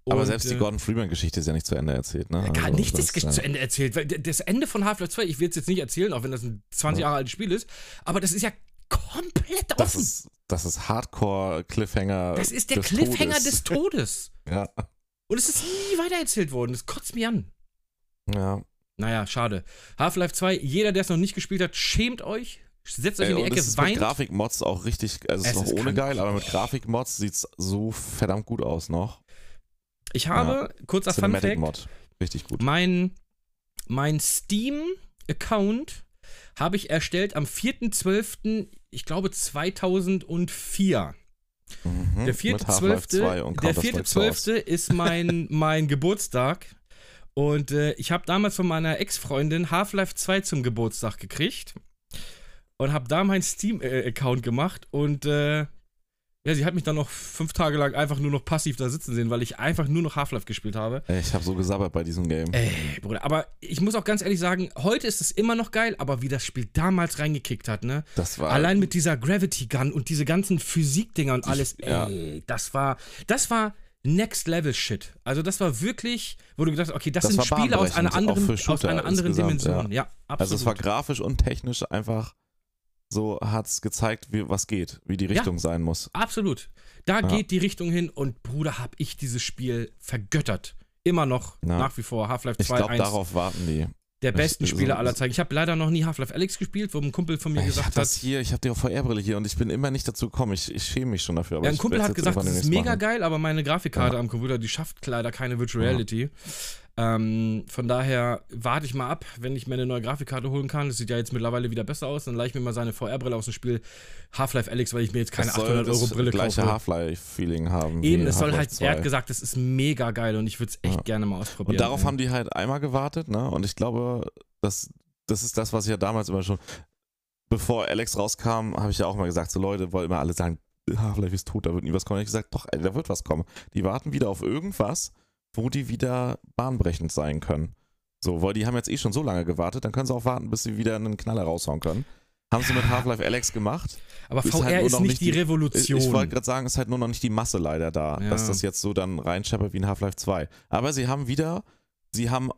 Aber selbst die äh, Gordon Freeman-Geschichte ist ja nicht zu Ende erzählt, ne? Gar Also nichts das, ist äh, zu Ende erzählt. Weil das Ende von Half-Life 2, ich will es jetzt nicht erzählen, auch wenn das ein 20 Ja. Jahre altes Spiel ist, aber das ist ja komplett Das offen. ist, das ist Hardcore-Cliffhanger. Das ist der des Cliffhanger Todes. des Todes. Ja. Und es ist nie weitererzählt worden. Das kotzt mich an. ja. Naja, schade. Half-Life 2, jeder, der es noch nicht gespielt hat, schämt euch. Setzt euch Ey, in die Ecke, es ist mit weint. Grafikmods auch richtig, also es Es ist ist noch ohne geil, aber mit Grafikmods sieht's so verdammt gut aus noch. Ich habe, kurzer Fun Cinematic Fact, Mod. Richtig gut. mein, mein Steam-Account habe ich erstellt am 4.12., ich glaube 2004. Mhm. Der Mit Half-Life 2 4.12. und Der Counter-Strike Source. 4.12. ist mein, mein Geburtstag. Und äh, ich habe damals von meiner Ex-Freundin Half-Life 2 zum Geburtstag gekriegt. Und habe da meinen Steam-Account gemacht. Und äh, ja, sie hat mich dann noch fünf Tage lang einfach nur noch passiv da sitzen sehen, weil ich einfach nur noch Half-Life gespielt habe. Ich habe so gesabbert bei diesem Game. Ey, Bruder, aber ich muss auch ganz ehrlich sagen, heute ist es immer noch geil, aber wie das Spiel damals reingekickt hat, ne? Das war Allein mit dieser Gravity Gun und diese ganzen Physikdinger und alles, ja. ey, das war, das war Next Level Shit. Also das war wirklich, wo du gedacht hast, okay, das, Das sind Spiele aus einer anderen, aus einer anderen Dimension. Ja, absolut. Also es war grafisch und technisch einfach so hat's gezeigt, wie, was geht, wie die Ja. Richtung sein muss. absolut. Da Ja. geht die Richtung hin und Bruder, hab ich dieses Spiel vergöttert. Immer noch, Ja. nach wie vor. Half-Life Ich 2, glaube, 1 darauf warten die. Der besten ich- so- Spiele aller Zeiten. Ich habe leider noch nie Half-Life Alex gespielt, wo ein Kumpel von mir Ich gesagt habe hat, das hier, ich habe die VR-Brille hier und ich bin immer nicht dazu gekommen. Ich, ich schäme mich schon dafür. Aber Ja, ein Kumpel hat gesagt, das ist mega machen. geil, aber meine Grafikkarte Ja. am Computer, die schafft leider keine Virtual. Reality. Ähm, von daher warte ich mal ab, wenn ich mir eine neue Grafikkarte holen kann. Das sieht ja jetzt mittlerweile wieder besser aus. Dann leih ich mir mal seine VR-Brille aus dem Spiel Half-Life Alex, weil ich mir jetzt keine Das soll 800 Euro das Brille gleiche kaufe. Half-Life-Feeling haben. Eben, es soll halt, er hat 2. gesagt, das ist mega geil und ich würde es echt Ja. gerne mal ausprobieren. Und darauf haben die halt einmal gewartet, ne? Und ich glaube, das, das ist das, was ich ja damals immer schon, bevor Alex rauskam, habe ich ja auch mal gesagt, so Leute, wollen immer alle sagen, Half-Life ist tot, da wird nie was kommen. Ich habe gesagt, doch, da wird was kommen. Die warten wieder auf irgendwas, wo die wieder bahnbrechend sein können. So, weil die haben jetzt eh schon so lange gewartet, dann können sie auch warten, bis sie wieder einen Knaller raushauen können. Haben sie mit Half-Life Alex gemacht. aber ist VR halt ist nicht die die- Ich, Revolution. ich wollte gerade sagen, es ist halt nur noch nicht die Masse leider da, Ja. dass das jetzt so dann reinscheppert wie in Half-Life 2. Aber sie haben wieder, sie haben,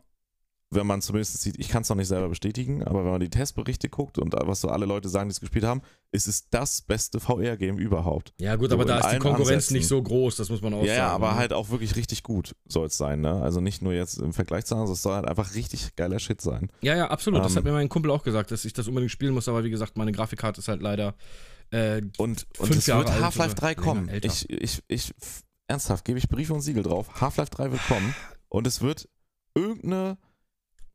wenn man zumindest sieht, ich kann es noch nicht selber bestätigen, aber wenn man die Testberichte guckt und was so alle Leute sagen, die es gespielt haben, ist es das beste VR-Game überhaupt. ja gut, so aber da ist die Konkurrenz Ansätzen. nicht so groß, das muss man auch Ja, sagen. ja, aber ne? halt auch wirklich richtig gut soll es sein, ne? Also nicht nur jetzt im Vergleich zu anderen, es soll halt einfach richtig geiler Shit sein. Ja, ja, absolut. das Ähm, hat mir mein Kumpel auch gesagt, dass ich das unbedingt spielen muss, aber wie gesagt, meine Grafikkarte ist halt leider äh, Und, und es Jahre wird Half-Life oder 3 länger, kommen. älter. Ich, ich, ich, ernsthaft, gebe ich Briefe und Siegel drauf. Half-Life 3 wird kommen und es wird irgendeine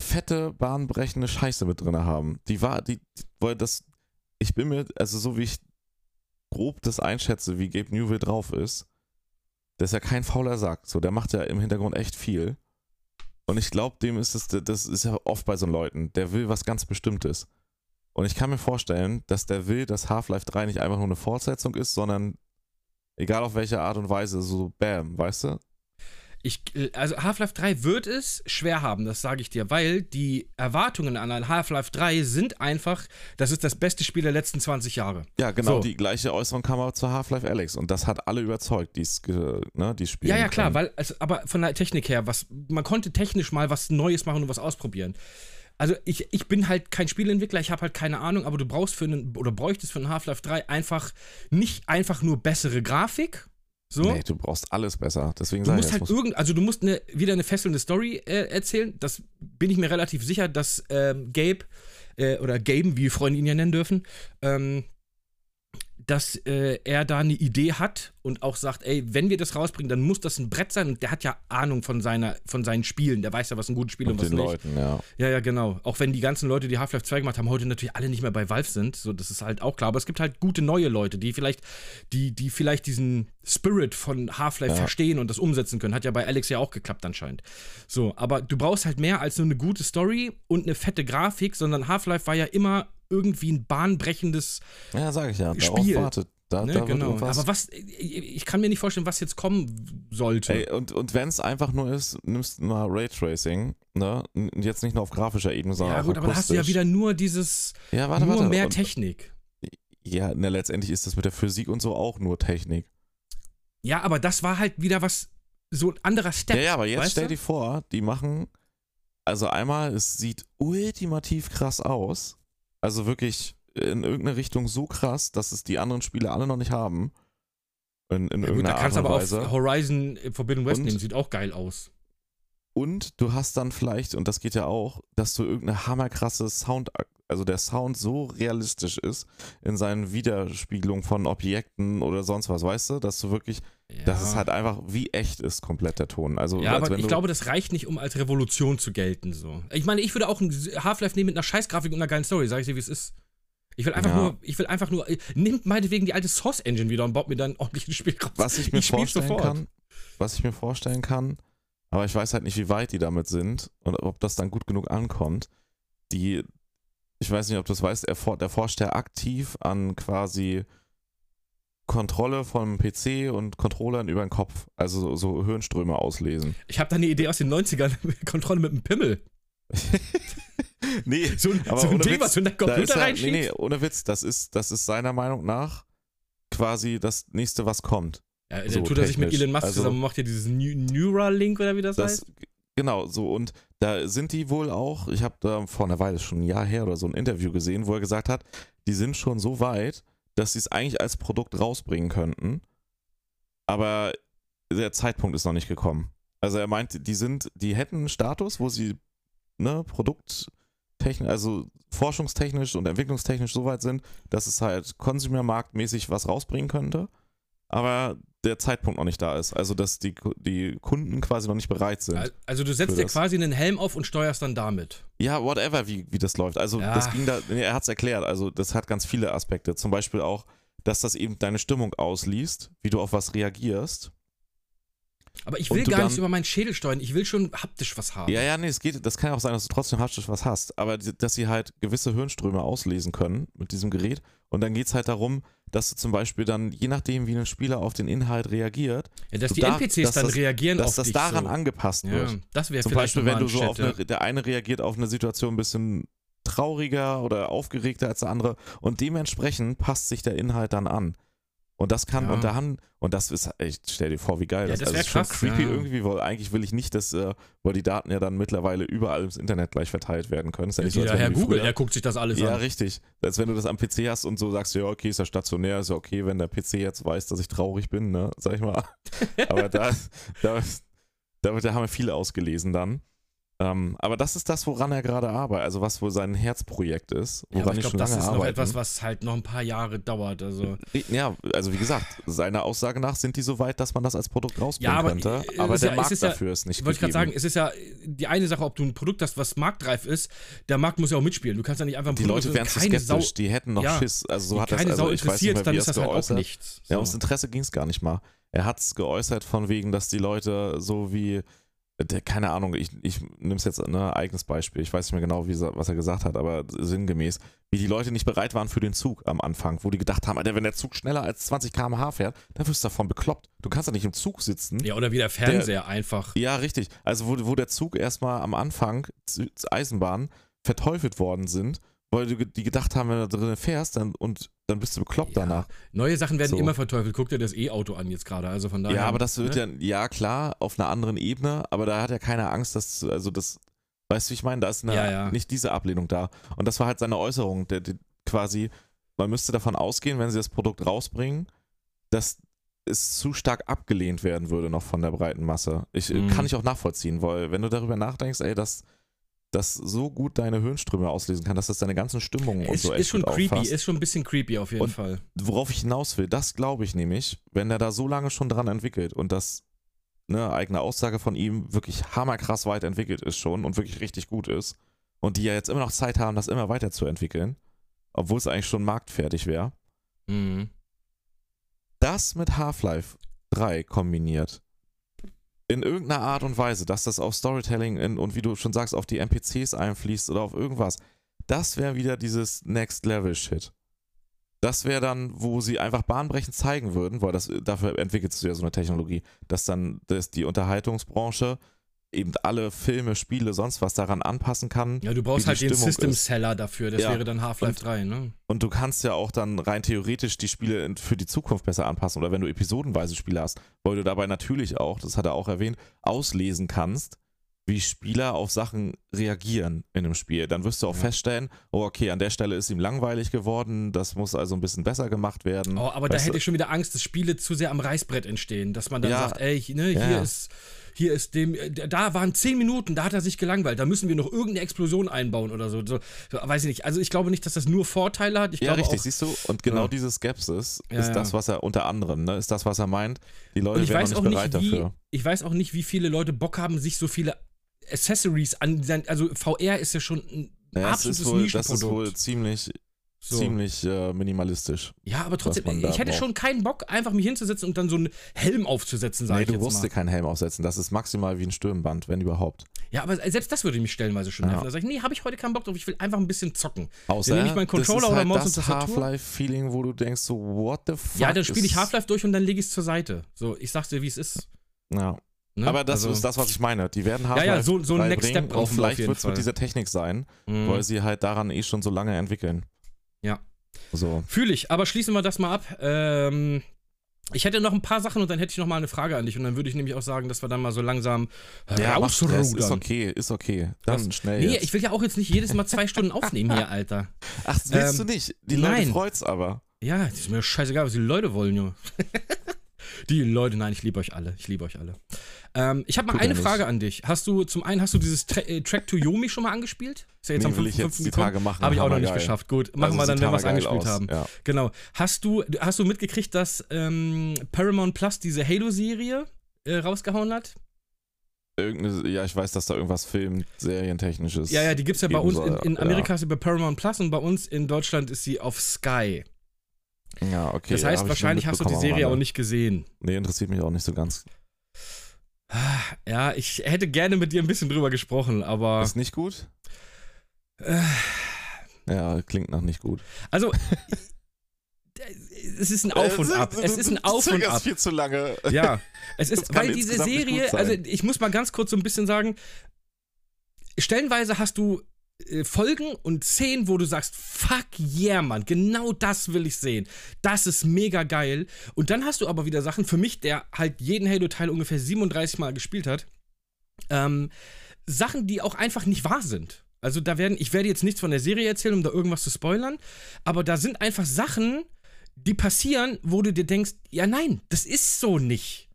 fette, bahnbrechende Scheiße mit drin haben. Die war, die, weil das, ich bin mir, also so wie ich grob das einschätze, wie Gabe Newell drauf ist, der ist ja kein fauler Sack. So, der macht ja im Hintergrund echt viel. Und ich glaube, dem ist es, das ist ja oft bei so Leuten, der will was ganz Bestimmtes. Und ich kann mir vorstellen, dass der will, dass Half-Life 3 nicht einfach nur eine Fortsetzung ist, sondern egal auf welche Art und Weise, so bam, weißt du? Ich, also Half-Life 3 wird es schwer haben, das sage ich dir, weil die Erwartungen an ein Half-Life 3 sind einfach, das ist das beste Spiel der letzten 20 Jahre. Ja, genau, So. die gleiche Äußerung kam aber zu Half-Life Alex und das hat alle überzeugt, die es ge- ne, die spielen. Ja, ja, klar, können. weil, also, aber von der Technik her, was, man konnte technisch mal was Neues machen und was ausprobieren. Also ich, ich bin halt kein Spielentwickler, ich habe halt keine Ahnung, aber du brauchst für einen, oder bräuchtest für einen Half-Life 3 einfach nicht einfach nur bessere Grafik. So. Nee, du brauchst alles besser. Deswegen Du musst ich, halt irgend, also du musst eine, wieder eine fesselnde Story äh, erzählen. Das bin ich mir relativ sicher, dass ähm, Gabe äh, oder Gaben, wie wir Freunde ihn ja nennen dürfen, ähm, dass äh, er da eine Idee hat und auch sagt, ey, wenn wir das rausbringen, dann muss das ein Brett sein. Und der hat ja Ahnung von, seiner, von seinen Spielen. Der weiß ja, was ein gutes Spiel und, und was den nicht. Leuten, ja. Ja, ja, genau. Auch wenn die ganzen Leute, die Half-Life 2 gemacht haben, heute natürlich alle nicht mehr bei Valve sind. So, das ist halt auch klar. Aber es gibt halt gute neue Leute, die vielleicht, die, die vielleicht diesen Spirit von Half-Life Ja. verstehen und das umsetzen können. Hat ja bei Alex ja auch geklappt anscheinend. So, aber du brauchst halt mehr als nur eine gute Story und eine fette Grafik, sondern Half-Life war ja immer irgendwie ein bahnbrechendes Ja, sag ich ja. Spiel. wartet. Da, Ne, da genau. Aber was, ich kann mir nicht vorstellen, was jetzt kommen sollte. Ey, und, und wenn es einfach nur ist, nimmst du mal Raytracing, ne? Und jetzt nicht nur auf grafischer Ebene, sondern ja, auch gut, aber da hast du ja wieder nur dieses, Ja, warte, nur warte. mehr und, Technik. Ja, na, letztendlich ist das mit der Physik und so auch nur Technik. Ja, aber das war halt wieder was, so ein anderer Step. Ja, ja, aber jetzt stell du? dir vor, die machen, also einmal, es sieht ultimativ krass aus. Also wirklich in irgendeine Richtung so krass, dass es die anderen Spiele alle noch nicht haben. In, in Ja, gut, irgendeiner da Art kannst du und aber auch. Horizon Forbidden West Und- nehmen, sieht auch geil aus. Und du hast dann vielleicht, und das geht ja auch, dass du irgendeine hammerkrasse Sound, also der Sound so realistisch ist in seinen Widerspiegelungen von Objekten oder sonst was, weißt du, dass du wirklich, Ja. dass es halt einfach wie echt ist, komplett der Ton. Also, ja, aber ich glaube, das reicht nicht, um als Revolution zu gelten. So. Ich meine, ich würde auch ein Half-Life nehmen mit einer Scheißgrafik und einer geilen Story, sag ich dir, wie es ist. Ich will einfach Ja. nur, ich will einfach nur, äh, nimmt meinetwegen die alte Source Engine wieder und baut mir dann ein ordentliches Spiel raus. was ich mir ich vorstellen kann, was ich mir vorstellen kann, aber ich weiß halt nicht, wie weit die damit sind und ob das dann gut genug ankommt. Die, ich weiß nicht, ob du das weißt, er, for- der forscht ja aktiv an quasi Kontrolle vom PC und Controllern über den Kopf, also so, so Hirnströme auslesen. Ich habe da eine Idee aus den 90ern, Kontrolle mit einem Pimmel. nee, So ein, Aber so ein ohne Ding, Witz, was du in deinen Computer er, nee, reinschiebst. nee, ohne Witz, das ist, das ist seiner Meinung nach quasi das nächste, was kommt. Ja, dann so tut er sich mit. Elon Musk Also- zusammen und macht ja dieses Neu- Neuralink oder wie das, Das, heißt. genau, so und da sind die wohl auch, ich habe da vor einer Weile, schon ein Jahr her oder so ein Interview gesehen, wo er gesagt hat, die sind schon so weit, dass sie es eigentlich als Produkt rausbringen könnten, aber der Zeitpunkt ist noch nicht gekommen. Also er meint, die sind, die hätten einen Status, wo sie ne, produkttechnisch, also forschungstechnisch und entwicklungstechnisch so weit sind, dass es halt konsumermarktmäßig was rausbringen könnte, aber der Zeitpunkt noch nicht da ist. Also dass die, die Kunden quasi noch nicht bereit sind. Al- Also du setzt dir das. quasi einen Helm auf und steuerst dann damit. Ja, whatever, wie, wie das läuft. Also Ja. das ging da, er hat es erklärt, also das hat ganz viele Aspekte. Zum Beispiel auch, dass das eben deine Stimmung ausliest, wie du auf was reagierst. Aber ich will gar nicht dann- über meinen Schädel steuern. Ich will schon haptisch was haben. Ja, ja, nee, es geht, das kann ja auch sein, dass du trotzdem haptisch was hast, aber dass sie halt gewisse Hirnströme auslesen können mit diesem Gerät. Und dann geht es halt darum, dass du zum Beispiel dann, je nachdem, wie ein Spieler auf den Inhalt reagiert, Ja, dass die darf- NPCs dass dann das- reagieren dass auf das dich daran so. angepasst Ja, wird. das wäre Zum Beispiel, wenn du so Shit, auf eine, der eine reagiert auf eine Situation ein bisschen trauriger oder aufgeregter als der andere und dementsprechend passt sich der Inhalt dann an. Und das kann, Ja. und dann, und das ist, ich stell dir vor, wie geil Ja, das, das also ist. schon krass, creepy ja. irgendwie, weil eigentlich will ich nicht, dass, äh, weil die Daten ja dann mittlerweile überall ins Internet gleich verteilt werden können. Ist ja nicht so, als Ja, Herr Google, früher- der guckt sich das alles ja, an. richtig. Als wenn du das am PC hast und so sagst, ja, okay, ist ja stationär, ist ja okay, wenn der PC jetzt weiß, dass ich traurig bin, ne, sag ich mal. Aber da, da, da, da haben wir viele ausgelesen dann. Ähm, aber das ist das, woran er gerade arbeitet, also was wohl sein Herzprojekt ist, Ja, woran aber ich ich glaube, schon das lange ist noch arbeite. etwas, was halt noch ein paar Jahre dauert. Also, Ja, also wie gesagt, seiner Aussage nach sind die so weit, dass man das als Produkt rausbringen Ja, aber, könnte. Aber der ja- Markt ist ja- dafür ist nicht wollte ich gerade sagen, es ist ja die eine Sache, ob du ein Produkt hast, was marktreif ist. Der Markt muss ja auch mitspielen. Du kannst ja nicht einfach ein Die Produkt, Leute wären zu skeptisch, Sau, die hätten noch Ja, Schiss. Also so hat das keine also Sau ich weiß nicht interessiert, mehr, dann wie ist es das halt auch geäußert. nichts. Ja, So. ums Interesse ging es gar nicht mal. Er hat es geäußert von wegen, dass die Leute so wie, keine Ahnung, ich, ich nehme es jetzt ein eigenes Beispiel, ich weiß nicht mehr genau, wie, was er gesagt hat, aber sinngemäß, wie die Leute nicht bereit waren für den Zug am Anfang, wo die gedacht haben, Alter, wenn der Zug schneller als 20 km/h fährt, dann wirst du davon bekloppt. Du kannst ja nicht im Zug sitzen. ja, oder wie der Fernseher einfach. Ja, richtig. Also wo, wo der Zug erstmal am Anfang, Eisenbahn, verteufelt worden sind, weil die gedacht haben, wenn du da drin fährst dann, und dann bist du bekloppt Ja, danach. Neue Sachen werden So. immer verteufelt. Guck dir das E-Auto an jetzt gerade. Also von daher. Ja, aber das wird ne? ja, ja klar, auf einer anderen Ebene, aber da hat ja keiner Angst, dass, also das, Weißt du, wie ich meine? Da ist eine, Ja, ja. nicht diese Ablehnung da. Und das war halt seine Äußerung, der, der quasi, man müsste davon ausgehen, wenn sie das Produkt rausbringen, dass es zu stark abgelehnt werden würde noch von der breiten Masse. Ich Mhm. kann ich auch nachvollziehen, weil wenn du darüber nachdenkst, ey, dass das so gut deine Hirnströme auslesen kann, dass das deine ganzen Stimmungen und Ist, so echt ist schon creepy, auffasst. ist schon ein bisschen creepy auf jeden Und- Fall. Worauf ich hinaus will, das glaube ich nämlich, wenn er da so lange schon dran entwickelt und das ne, eigene Aussage von ihm wirklich hammerkrass weit entwickelt ist schon und wirklich richtig gut ist und die ja jetzt immer noch Zeit haben, das immer weiterzuentwickeln, obwohl es eigentlich schon marktfertig wäre, Mhm. das mit Half-Life 3 kombiniert, in irgendeiner Art und Weise, dass das auf Storytelling in, und wie du schon sagst, auf die NPCs einfließt oder auf irgendwas, das wäre wieder dieses Next-Level-Shit. Das wäre dann, wo sie einfach bahnbrechend zeigen würden, weil das dafür entwickelst du ja so eine Technologie, dass dann dass die Unterhaltungsbranche eben alle Filme, Spiele, sonst was daran anpassen kann. Ja, du brauchst halt den Stimmung System ist. Seller dafür. Das Ja. wäre dann Half-Life Und- 3, ne? Und du kannst ja auch dann rein theoretisch die Spiele für die Zukunft besser anpassen oder wenn du episodenweise Spiele hast, weil du dabei natürlich auch, das hat er auch erwähnt, auslesen kannst, wie Spieler auf Sachen reagieren in einem Spiel. Dann wirst du auch Ja. feststellen, oh okay, an der Stelle ist ihm langweilig geworden, das muss also ein bisschen besser gemacht werden. Oh, aber da Weißt du? hätte ich schon wieder Angst, dass Spiele zu sehr am Reißbrett entstehen. Dass man dann Ja. sagt, ey, ne, hier ist. Hier ist dem, äh, da waren zehn Minuten, da hat er sich gelangweilt, da müssen wir noch irgendeine Explosion einbauen oder so. so, weiß ich nicht. Also ich glaube nicht, dass das nur Vorteile hat. Ich ja, richtig, auch, siehst du? Und genau Ja. diese Skepsis ist ja. das, was er unter anderem, ne, ist das, was er meint. Die Leute wären weiß noch auch nicht bereit nicht, wie, dafür. ich weiß auch nicht, wie viele Leute Bock haben, sich so viele Accessories an also VR ist ja schon ein Naja, es absolutes ist wohl, das ist wohl ziemlich, so. ziemlich äh, minimalistisch. Ja, aber trotzdem, ich hätte braucht. schon keinen Bock, einfach mich hinzusetzen und dann so einen Helm aufzusetzen, sag Nee, ich du jetzt musst dir mal. keinen Helm aufsetzen. Das ist maximal wie ein Stirnband, wenn überhaupt. Ja, aber selbst das würde mich stellenweise schon Ja. nerven. Da sag ich, nee, habe ich heute keinen Bock drauf, ich will einfach ein bisschen zocken. Außer Dann nehme ich meinen Controller das ist oder halt Maus das und. Half-Life-Feeling, wo du denkst so, what the fuck? ja, dann spiele ich Half-Life durch und dann lege ich es zur Seite. So, ich sag's dir, wie es ist. Ja. Ne? Aber das Also- ist das, was ich meine. Die werden Half-Life ja, so- so ein 3 Next Step brauchen vielleicht wird es mit dieser Technik sein, Mhm. weil sie halt daran eh schon so lange entwickeln. So. Fühle ich, aber schließen wir das mal ab. Ähm, ich hätte noch ein paar Sachen und dann hätte ich noch mal eine Frage an dich und dann würde ich nämlich auch sagen, dass wir dann mal so langsam Ja, mach Stress, ist rausrudern. okay, ist okay. Dann Was? schnell Nee, jetzt. ich will ja auch jetzt nicht jedes Mal zwei Stunden aufnehmen hier, Alter. Ach, das willst Ähm, du nicht. Die Leute nein. freut's aber. Ja, das ist mir scheißegal, was die Leute wollen, Junge. die Leute, nein, ich liebe euch alle. Ich liebe euch alle. Ähm, ich habe mal Tut eine nicht. Frage an dich. Hast du, zum einen, hast du dieses Tra äh, Track to Yomi schon mal angespielt? Ist ja jetzt Nee, am will ich 5.5. jetzt die. Tage machen. Habe ich auch noch nicht Hammergeil. geschafft. Gut, machen Also wir dann, wenn wir es angespielt aus, haben. Ja. Genau. Hast du, hast du mitgekriegt, dass ähm, Paramount Plus diese Halo-Serie äh, rausgehauen hat? Irgendeine, ja, ich weiß, dass da irgendwas Film, Serientechnisches. Ja, ja, die gibt's ja bei uns. In, soll, in ja. Amerika ist sie bei Paramount Plus und bei uns in Deutschland ist sie auf Sky. Ja, okay. das heißt, ich wahrscheinlich hast du die Serie auch nicht gesehen. Nee, interessiert mich auch nicht so ganz. Ja, ich hätte gerne mit dir ein bisschen drüber gesprochen, aber. Ist nicht gut? Äh, Ja, klingt nach nicht gut. also. es ist ein Auf und Ab. Es ist ein Auf und Ab. viel zu lange. Ja, es ist, weil diese Serie, also ich muss mal ganz kurz so ein bisschen sagen, stellenweise hast du Folgen und Szenen, wo du sagst, fuck yeah, Mann, genau das will ich sehen. Das ist mega geil. Und dann hast du aber wieder Sachen, für mich, der halt jeden Halo-Teil ungefähr 37 Mal gespielt hat, ähm, Sachen, die auch einfach nicht wahr sind. Also da werden, ich werde jetzt nichts von der Serie erzählen, um da irgendwas zu spoilern, aber da sind einfach Sachen, die passieren, wo du dir denkst, ja nein, das ist so nicht.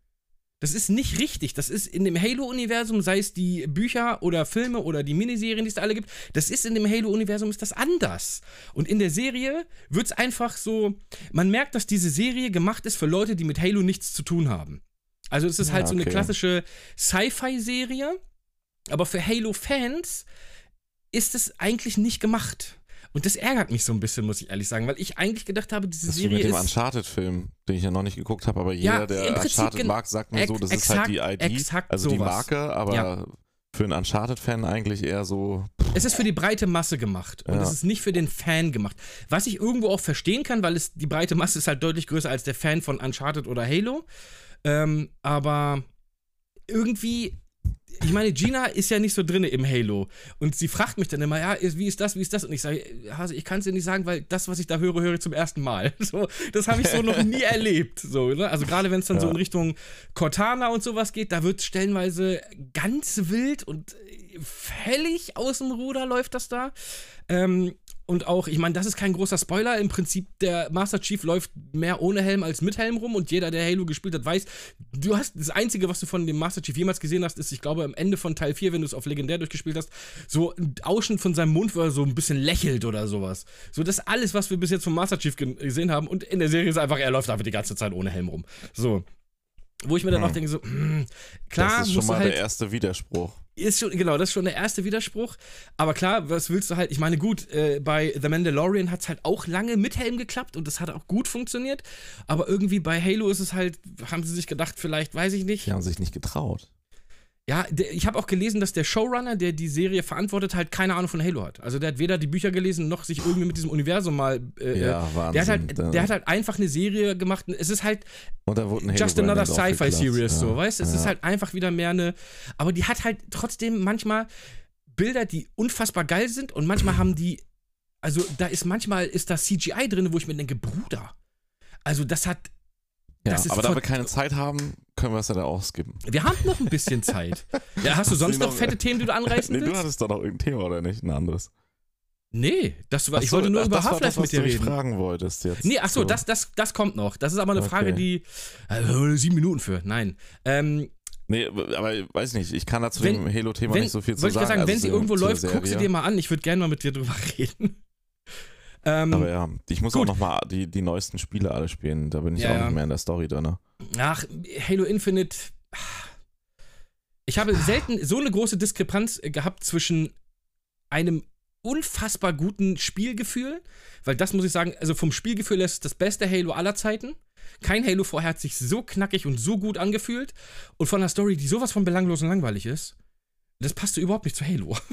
Das ist nicht richtig. Das ist in dem Halo-Universum, sei es die Bücher oder Filme oder die Miniserien, die es da alle gibt, das ist in dem Halo-Universum, ist das anders. Und in der Serie wird es einfach so, man merkt, dass diese Serie gemacht ist für Leute, die mit Halo nichts zu tun haben. Also es ist Ja, halt so eine okay. klassische Sci-Fi-Serie, aber für Halo-Fans ist es eigentlich nicht gemacht. Und das ärgert mich so ein bisschen, muss ich ehrlich sagen, weil ich eigentlich gedacht habe, diese Das ist Serie mit dem ist. Uncharted-Film, den ich ja noch nicht geguckt habe, aber Ja, jeder, der im Prinzip Uncharted mag, sagt mir so, das ist halt die exakt- ID, exakt also die sowas. Marke, aber Ja. für einen Uncharted-Fan eigentlich eher so, Es ist für die breite Masse gemacht und Ja. es ist nicht für den Fan gemacht. Was ich irgendwo auch verstehen kann, weil es die breite Masse ist halt deutlich größer als der Fan von Uncharted oder Halo. Ähm, aber irgendwie, ich meine, Gina ist ja nicht so drin im Halo und sie fragt mich dann immer, ja, wie ist das, wie ist das? Und ich sage, Hase, ich kann es dir nicht sagen, weil das, was ich da höre, höre ich zum ersten Mal. So, das habe ich so noch nie erlebt. So, ne? Also gerade wenn es dann so Ja. in Richtung Cortana und sowas geht, da wird stellenweise ganz wild und völlig aus dem Ruder läuft das da. Ähm, und auch, ich meine, das ist kein großer Spoiler. Im Prinzip, der Master Chief läuft mehr ohne Helm als mit Helm rum und jeder, der Halo gespielt hat, weiß, du hast das Einzige, was du von dem Master Chief jemals gesehen hast, ist, ich glaube, am Ende von Teil 4, wenn du es auf Legendär durchgespielt hast, so ein Ausschnitt von seinem Mund, wo er so ein bisschen lächelt oder sowas. So, das ist alles, was wir bis jetzt vom Master Chief gesehen haben. Und in der Serie ist einfach, er läuft einfach die ganze Zeit ohne Helm rum. So. Wo ich mir dann hm. auch denke, so, mh, hm, klar. Das ist schon mal halt, der erste Widerspruch. Ist schon, genau, das ist schon der erste Widerspruch. Aber klar, was willst du halt? Ich meine, gut, äh, bei The Mandalorian hat es halt auch lange mit Helm geklappt und das hat auch gut funktioniert. Aber irgendwie bei Halo ist es halt, haben sie sich gedacht, vielleicht, weiß ich nicht. Die haben sich nicht getraut. Ja, ich habe auch gelesen, dass der Showrunner, der die Serie verantwortet, halt keine Ahnung von Halo hat. Also der hat weder die Bücher gelesen, noch sich irgendwie mit diesem Universum mal. Äh, ja, Wahnsinn. Der hat, halt, der hat halt einfach eine Serie gemacht. Es ist halt Und da wurde ein just another Sci-Fi Series, ja. so, weißt du? Es ja. ist halt einfach wieder mehr eine. Aber die hat halt trotzdem manchmal Bilder, die unfassbar geil sind und manchmal haben die. Also da ist manchmal ist da CGI drin, wo ich mir denke, Bruder. Also das hat ja, aber da wir keine Zeit haben, können wir es ja da auch skippen. Wir haben noch ein bisschen Zeit. ja, hast du sonst noch, fette Themen, die du anreißen nee, willst? du hattest doch noch irgendein Thema, oder nicht? Ein anderes. Nee, das war, achso, ich wollte nur ach, über Half-Life mit dir reden. fragen wolltest jetzt. Nee, achso, so. das, das, das kommt noch. Das ist aber eine okay. Frage, die. Also, sieben Minuten für. Nein. Ähm, Nee, aber weiß nicht, ich kann da zu dem Halo-Thema nicht so viel zu sagen. Wollte ich sagen, also wenn sie irgendwo läuft, guck sie dir mal an. Ich würde gerne mal mit dir drüber reden. Ähm, Aber ja, ich muss gut. auch nochmal die, die neuesten Spiele alle spielen. Da bin ich ja, auch nicht mehr in der Story drin. Ach, Halo Infinite. Ich habe selten so eine große Diskrepanz gehabt zwischen einem unfassbar guten Spielgefühl, weil das muss ich sagen, also vom Spielgefühl ist es das beste Halo aller Zeiten. Kein Halo vorher hat sich so knackig und so gut angefühlt und von einer Story, die sowas von belanglos und langweilig ist, das passte überhaupt nicht zu Halo.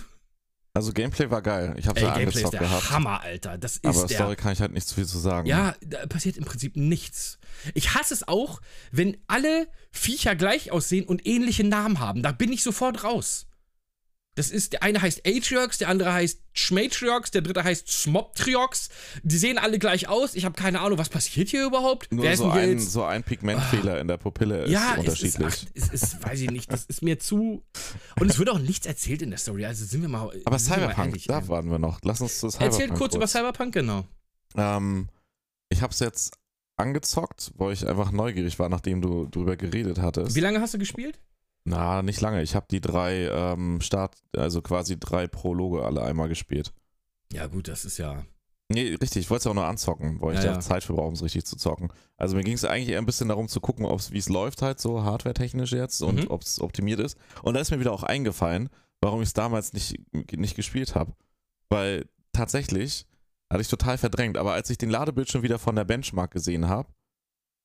Also Gameplay war geil. Ich habe es ja Gameplay ist der gehabt. Hammer, Alter. Das ist Aber der. Story kann ich halt nicht zu viel zu sagen. Ja, da passiert im Prinzip nichts. Ich hasse es auch, wenn alle Viecher gleich aussehen und ähnliche Namen haben. Da bin ich sofort raus. Das ist, der eine heißt Atriox, der andere heißt Schmatriox, der dritte heißt Smoptriox. Die sehen alle gleich aus. Ich habe keine Ahnung, was passiert hier überhaupt. Nur Wer so, ein, so ein Pigmentfehler ah. in der Pupille ist ja, unterschiedlich. Ja, es, es ist, weiß ich nicht, das ist mir zu. Und es wird auch nichts erzählt in der Story. Also sind wir mal. Aber Cyberpunk, mal da waren wir noch. Lass uns zu Cyberpunk. Erzähl kurz, kurz, über Cyberpunk, genau. Ähm, ich habe es jetzt angezockt, weil ich einfach neugierig war, nachdem du drüber geredet hattest. Wie lange hast du gespielt? Na, nicht lange. Ich habe die drei ähm, Start, also quasi drei Prologe alle einmal gespielt. Ja, gut, das ist ja. Nee, richtig, ich wollte es auch nur anzocken, weil ich ja, da ja. Zeit für brauche, um es richtig zu zocken. Also mir ging es eigentlich eher ein bisschen darum zu gucken, wie es läuft halt so hardware-technisch jetzt und mhm. ob es optimiert ist. Und da ist mir wieder auch eingefallen, warum ich es damals nicht, nicht gespielt habe. Weil tatsächlich hatte ich total verdrängt, aber als ich den Ladebildschirm wieder von der Benchmark gesehen habe,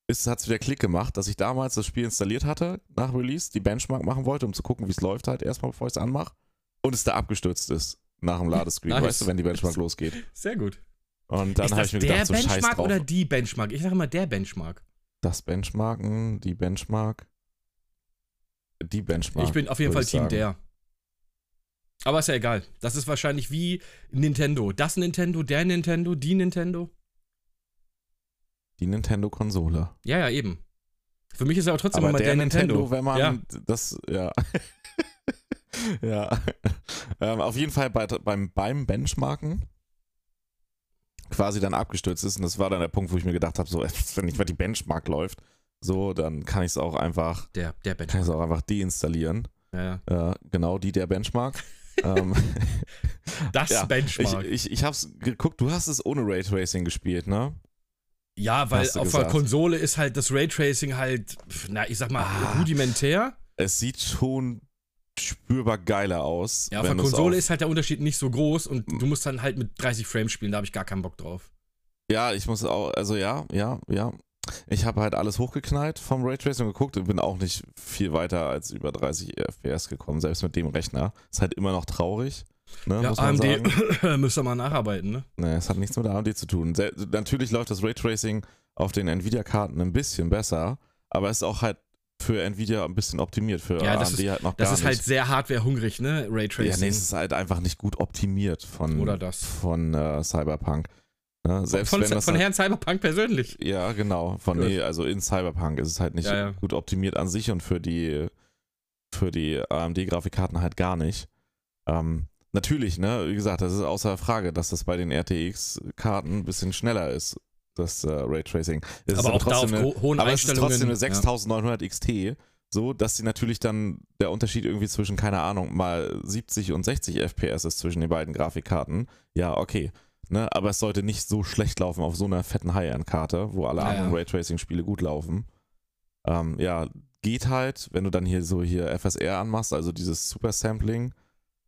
hat es wieder Klick gemacht, dass ich damals das Spiel installiert hatte, nach Release, die Benchmark machen wollte, um zu gucken, wie es läuft halt erstmal, bevor ich es anmache. Und es da abgestürzt ist nach dem Ladescreen, nice. weißt du, wenn die Benchmark losgeht. Sehr gut. Und dann habe ich mir gedacht, so Benchmark scheiß drauf. oder die Benchmark? Ich sage immer der Benchmark. Das Benchmarken, die Benchmark. Die Benchmark. Ich bin auf jeden Fall Team sagen. der. Aber ist ja egal. Das ist wahrscheinlich wie Nintendo. Das Nintendo, der Nintendo, die Nintendo. Die Nintendo-Konsole. Ja, ja, eben. Für mich ist er aber trotzdem aber immer der, der Nintendo, Nintendo. wenn man ja. das, ja. ja. Ähm, auf jeden Fall bei, beim, beim Benchmarken quasi dann abgestürzt ist. Und das war dann der Punkt, wo ich mir gedacht habe, so, wenn nicht mal die Benchmark läuft, so, dann kann ich es auch einfach. Der, der Benchmark. Kann ich es auch einfach deinstallieren. Ja, ja. Äh, genau, die der Benchmark. ähm, das ja, Benchmark. Ich, ich, ich hab's geguckt, du hast es ohne Raytracing gespielt, ne? Ja, weil auf gesagt. der Konsole ist halt das Raytracing halt, na, ich sag mal, ah, rudimentär. Es sieht schon spürbar geiler aus. Ja, auf der Konsole ist halt der Unterschied nicht so groß und du musst dann halt mit 30 Frames spielen, da habe ich gar keinen Bock drauf. Ja, ich muss auch, also ja, ja, ja. Ich habe halt alles hochgeknallt vom Raytracing geguckt und bin auch nicht viel weiter als über 30 FPS gekommen, selbst mit dem Rechner. Ist halt immer noch traurig. Ne, ja, AMD müsste mal nacharbeiten, ne? Ne, es hat nichts mit AMD zu tun. Sehr, natürlich läuft das Raytracing auf den Nvidia-Karten ein bisschen besser, aber es ist auch halt für Nvidia ein bisschen optimiert, für ja, AMD ist, halt noch Das gar ist halt sehr hardwarehungrig, ne? Raytracing. Ja, nee, es ist halt einfach nicht gut optimiert von, Oder das. von äh, Cyberpunk. Ne? Selbst von, wenn von, das von halt, Herrn Cyberpunk persönlich. Ja, genau. Von, nee, also in Cyberpunk ist es halt nicht ja, ja. gut optimiert an sich und für die, für die AMD-Grafikkarten halt gar nicht. Ähm, natürlich, ne, wie gesagt, das ist außer Frage, dass das bei den RTX-Karten ein bisschen schneller ist, das äh, Raytracing. Es aber ist auch da auf eine, ho- hohen aber es ist Einstellungen. trotzdem eine ja. 6900 XT, so, dass sie natürlich dann der Unterschied irgendwie zwischen, keine Ahnung, mal 70 und 60 FPS ist zwischen den beiden Grafikkarten. Ja, okay. Ne, aber es sollte nicht so schlecht laufen auf so einer fetten High-End-Karte, wo alle Ja, anderen ja. Raytracing-Spiele gut laufen. Ähm, ja, geht halt, wenn du dann hier so hier FSR anmachst, also dieses Super Sampling.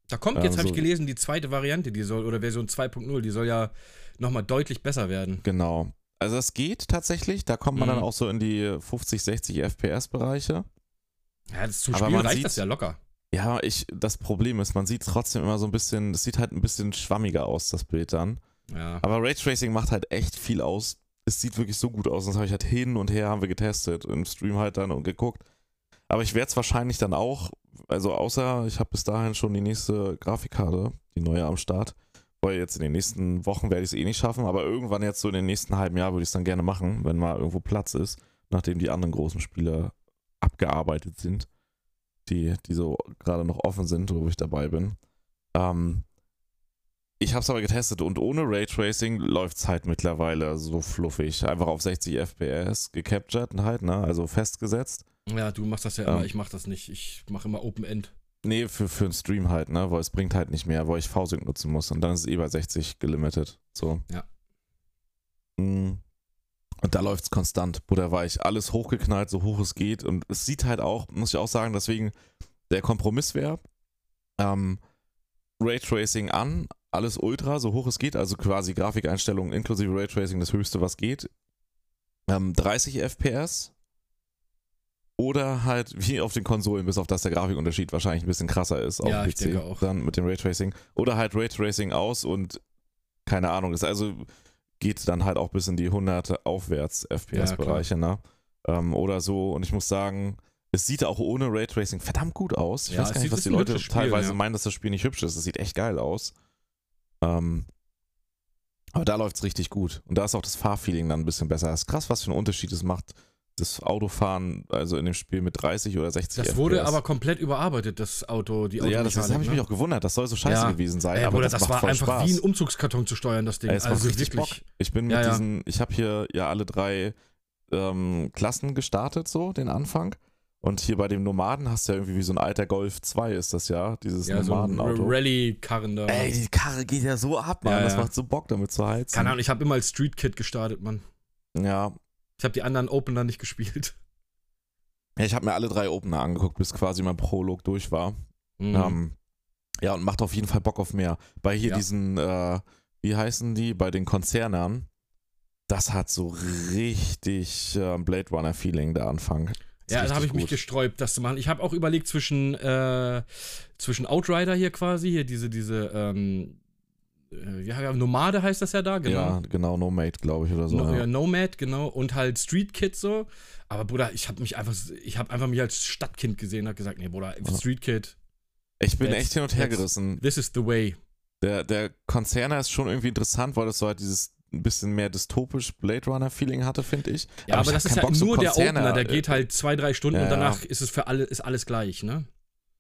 Da kommt jetzt, habe so- ich gelesen, die zweite Variante, die soll, oder Version 2.0, die soll ja nochmal deutlich besser werden. Genau. Also es geht tatsächlich, da kommt man Mhm. dann auch so in die 50, 60 FPS-Bereiche. Ja, das zum Aber Spiel man reicht sieht- das ja locker. Ja, ich, das Problem ist, man sieht trotzdem immer so ein bisschen, das sieht halt ein bisschen schwammiger aus, das Bild dann. Ja. Aber Raytracing macht halt echt viel aus. Es sieht wirklich so gut aus. Das habe ich halt hin und her haben wir getestet, im Stream halt dann und geguckt. Aber ich werde es wahrscheinlich dann auch, also außer ich habe bis dahin schon die nächste Grafikkarte, die neue am Start. Weil jetzt in den nächsten Wochen werde ich es eh nicht schaffen, aber irgendwann jetzt so in den nächsten halben Jahr würde ich es dann gerne machen, wenn mal irgendwo Platz ist, nachdem die anderen großen Spiele abgearbeitet sind, die, die so gerade noch offen sind, wo ich dabei bin. Ähm, ich habe es aber getestet und ohne Raytracing läuft es halt mittlerweile so fluffig. Einfach auf 60 FPS gecaptured halt, ne? Also festgesetzt. Ja, du machst das ja immer, ich mach das nicht. Ich mache immer Open End. Nee, für, für einen Stream halt, ne? Weil es bringt halt nicht mehr, weil ich V-Sync nutzen muss und dann ist es eh bei 60 gelimitet. So. Ja. Mm. Und da läuft es konstant, butterweich. Alles hochgeknallt, so hoch es geht. Und es sieht halt auch, muss ich auch sagen, deswegen der Kompromiss wäre, ähm, Raytracing an, alles ultra, so hoch es geht, also quasi Grafikeinstellungen inklusive Raytracing, das höchste, was geht. Ähm, 30 FPS. Oder halt wie auf den Konsolen, bis auf das der Grafikunterschied wahrscheinlich ein bisschen krasser ist auf Ja, dem ich PC. denke auch. Dann mit dem Raytracing. Oder halt Raytracing aus und keine Ahnung, ist also geht dann halt auch bis in die 100 aufwärts FPS-Bereiche, ne? Ähm, oder so. Und ich muss sagen, es sieht auch ohne Raytracing verdammt gut aus. Ich Ja, weiß es gar nicht, was die Leute Spiel, teilweise ja. meinen, dass das Spiel nicht hübsch ist. Es sieht echt geil aus. Ähm, aber da läuft es richtig gut. Und da ist auch das Fahrfeeling dann ein bisschen besser. Das ist krass, was für einen Unterschied es macht, das Autofahren, also in dem Spiel mit 30 oder 60 Das wurde aber komplett überarbeitet, das Auto, die ja, das, das habe ich ne? mich auch gewundert. Das soll so scheiße Ja. gewesen sein. Ey, aber Bruder, das, das, war einfach Spaß. wie ein Umzugskarton zu steuern, das Ding. Ey, also richtig wirklich. Bock. Ich bin mit Ja, ja. diesen, ich habe hier ja alle drei ähm, Klassen gestartet, so den Anfang. Und hier bei dem Nomaden hast du ja irgendwie wie so ein alter Golf 2 ist das ja, dieses Ja, so Nomadenauto. Rallye-Karren da. Ey, die Karre geht ja so ab, Mann. Ja, Das macht so Bock, damit zu heizen. Keine Ahnung, ich habe immer als Street Kid gestartet, Mann. Ja. Ich habe die anderen Opener nicht gespielt. ja ich habe mir alle drei Opener angeguckt, bis quasi mein Prolog durch war. Mhm. Ähm, ja, und macht auf jeden Fall Bock auf mehr. Bei hier Ja. diesen, äh, wie heißen die, bei den Konzernern, das hat so richtig äh, Blade Runner-Feeling, der Anfang. Ist Ja, da habe ich mich gut. gesträubt, das zu machen. Ich habe auch überlegt zwischen, äh, zwischen Outrider hier quasi, hier diese, diese, ähm, äh, ja, Nomade heißt das ja da, genau. Ja, genau, No Mate, glaube ich, oder so. No, ja. Nomad, genau. Und halt Street Kid so. Aber Bruder, ich habe mich einfach, ich habe einfach mich als Stadtkind gesehen und hab gesagt, nee, Bruder. Street Kid, Ich bin echt hin und her gerissen. this is the way. Der, der Konzerner ist schon irgendwie interessant, weil das so halt dieses ein bisschen mehr dystopisch Blade Runner-Feeling hatte, finde ich. Ja, aber, ich hab das ist ja Bock, nur der Opener, der äh, geht halt zwei, drei Stunden ja, und danach ist es für alle, ist alles gleich, ne?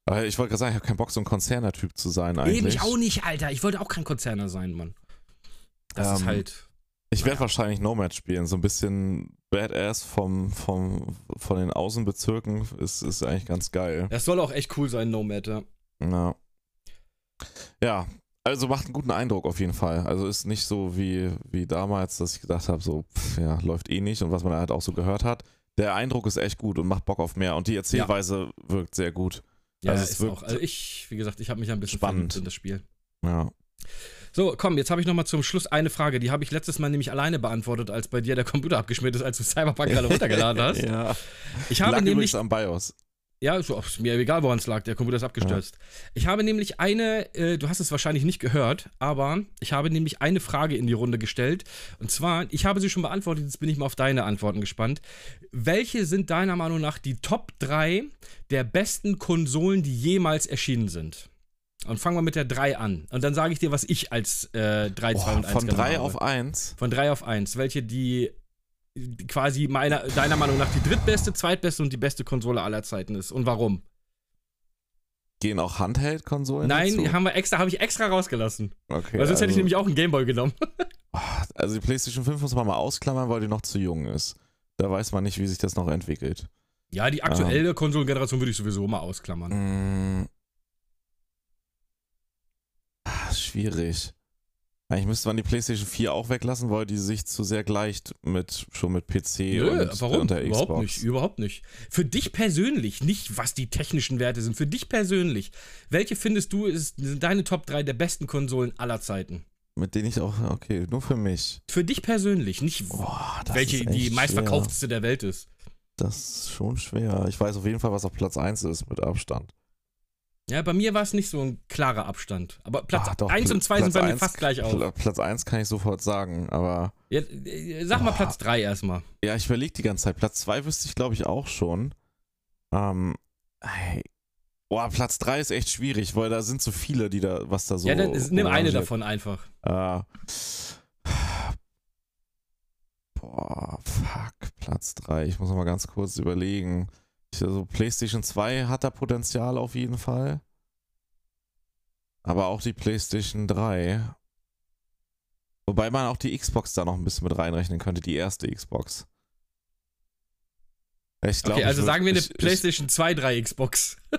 Aber ich wollte gerade sagen, ich habe keinen Bock, so ein Konzerner-Typ zu sein eigentlich. Eben, ich auch nicht, Alter. Ich wollte auch kein Konzerner sein, Mann. Das ist Ähm, halt. Ich werde Naja. wahrscheinlich Nomad spielen. So ein bisschen Badass vom, vom, von den Außenbezirken ist, ist eigentlich ganz geil. Das soll auch echt cool sein, Nomad, ja. Ja. ja, also macht einen guten Eindruck auf jeden Fall. Also ist nicht so wie, wie damals, dass ich gedacht habe, so, pff, ja, läuft eh nicht und was man halt auch so gehört hat. Der Eindruck ist echt gut und macht Bock auf mehr und die Erzählweise wirkt sehr gut. Ja, Also es ist auch. Also ich, wie gesagt, ich habe mich ein bisschen spannend. in das Spiel. Ja. So, komm, jetzt habe ich noch mal zum Schluss eine Frage. Die habe ich letztes Mal nämlich alleine beantwortet, als bei dir der Computer abgeschmiert ist, als du Cyberpunk gerade runtergeladen hast. ja. Ich habe Lag nämlich am BIOS. Ja, ist, ist mir egal, woran es lag. Der Computer ist abgestürzt. Ich habe nämlich eine, äh, du hast es wahrscheinlich nicht gehört, aber ich habe nämlich eine Frage in die Runde gestellt. Und zwar, ich habe sie schon beantwortet, jetzt bin ich mal auf deine Antworten gespannt. Welche sind deiner Meinung nach die Top 3 der besten Konsolen, die jemals erschienen sind? Und fangen wir mit der 3 an. Und dann sage ich dir, was ich als äh, 3, 2 Boah, und 1 von genommen 3 habe. auf 1. Von 3 auf 1. Welche die quasi meiner, deiner Meinung nach die drittbeste, zweitbeste und die beste Konsole aller Zeiten ist. Und warum? Gehen auch Handheld-Konsolen Nein, dazu? haben wir extra, habe ich extra rausgelassen. Okay, Weil sonst hätte ich also- nämlich auch einen Gameboy genommen. Also die PlayStation 5 muss man mal ausklammern, weil die noch zu jung ist. Da weiß man nicht, wie sich das noch entwickelt. Ja, die aktuelle Konsolengeneration würde ich sowieso mal ausklammern. Mm. Ah, schwierig. Eigentlich müsste man die PlayStation 4 auch weglassen, weil die sich zu sehr gleicht mit schon mit PC Nö, und, warum? und der Xbox. Überhaupt nicht, überhaupt nicht. Für dich persönlich, nicht was die technischen Werte sind, für dich persönlich, welche findest du ist, sind deine Top 3 der besten Konsolen aller Zeiten? Mit denen ich auch, okay, nur für mich. Für dich persönlich, nicht Boah, welche die meistverkaufteste der Welt ist. Schwer. Das ist schon schwer. Ich weiß auf jeden Fall, was auf Platz 1 ist mit Abstand. Ja, bei mir war es nicht so ein klarer Abstand. Aber Platz Ah, doch, 1 und 2 sind bei mir fast gleich auf. Pla- Platz 1 kann ich sofort sagen, aber Ja, äh, sag mal Boah. Platz 3 erstmal. ja, ich überlege die ganze Zeit. Platz 2 wüsste ich, glaube ich, auch schon. Ähm, ey. Boah, Platz 3 ist echt schwierig, weil da sind so viele, die da, was da so. ja, dann ist- nimm eine davon einfach. Äh, boah, fuck, Platz 3. Ich muss noch mal ganz kurz überlegen. Also PlayStation 2 hat da Potenzial auf jeden Fall. Aber auch die PlayStation 3. Wobei man auch die Xbox da noch ein bisschen mit reinrechnen könnte, die erste Xbox. Ich glaub, okay, also würd- sagen wir eine ich, PlayStation 2, 3 Xbox.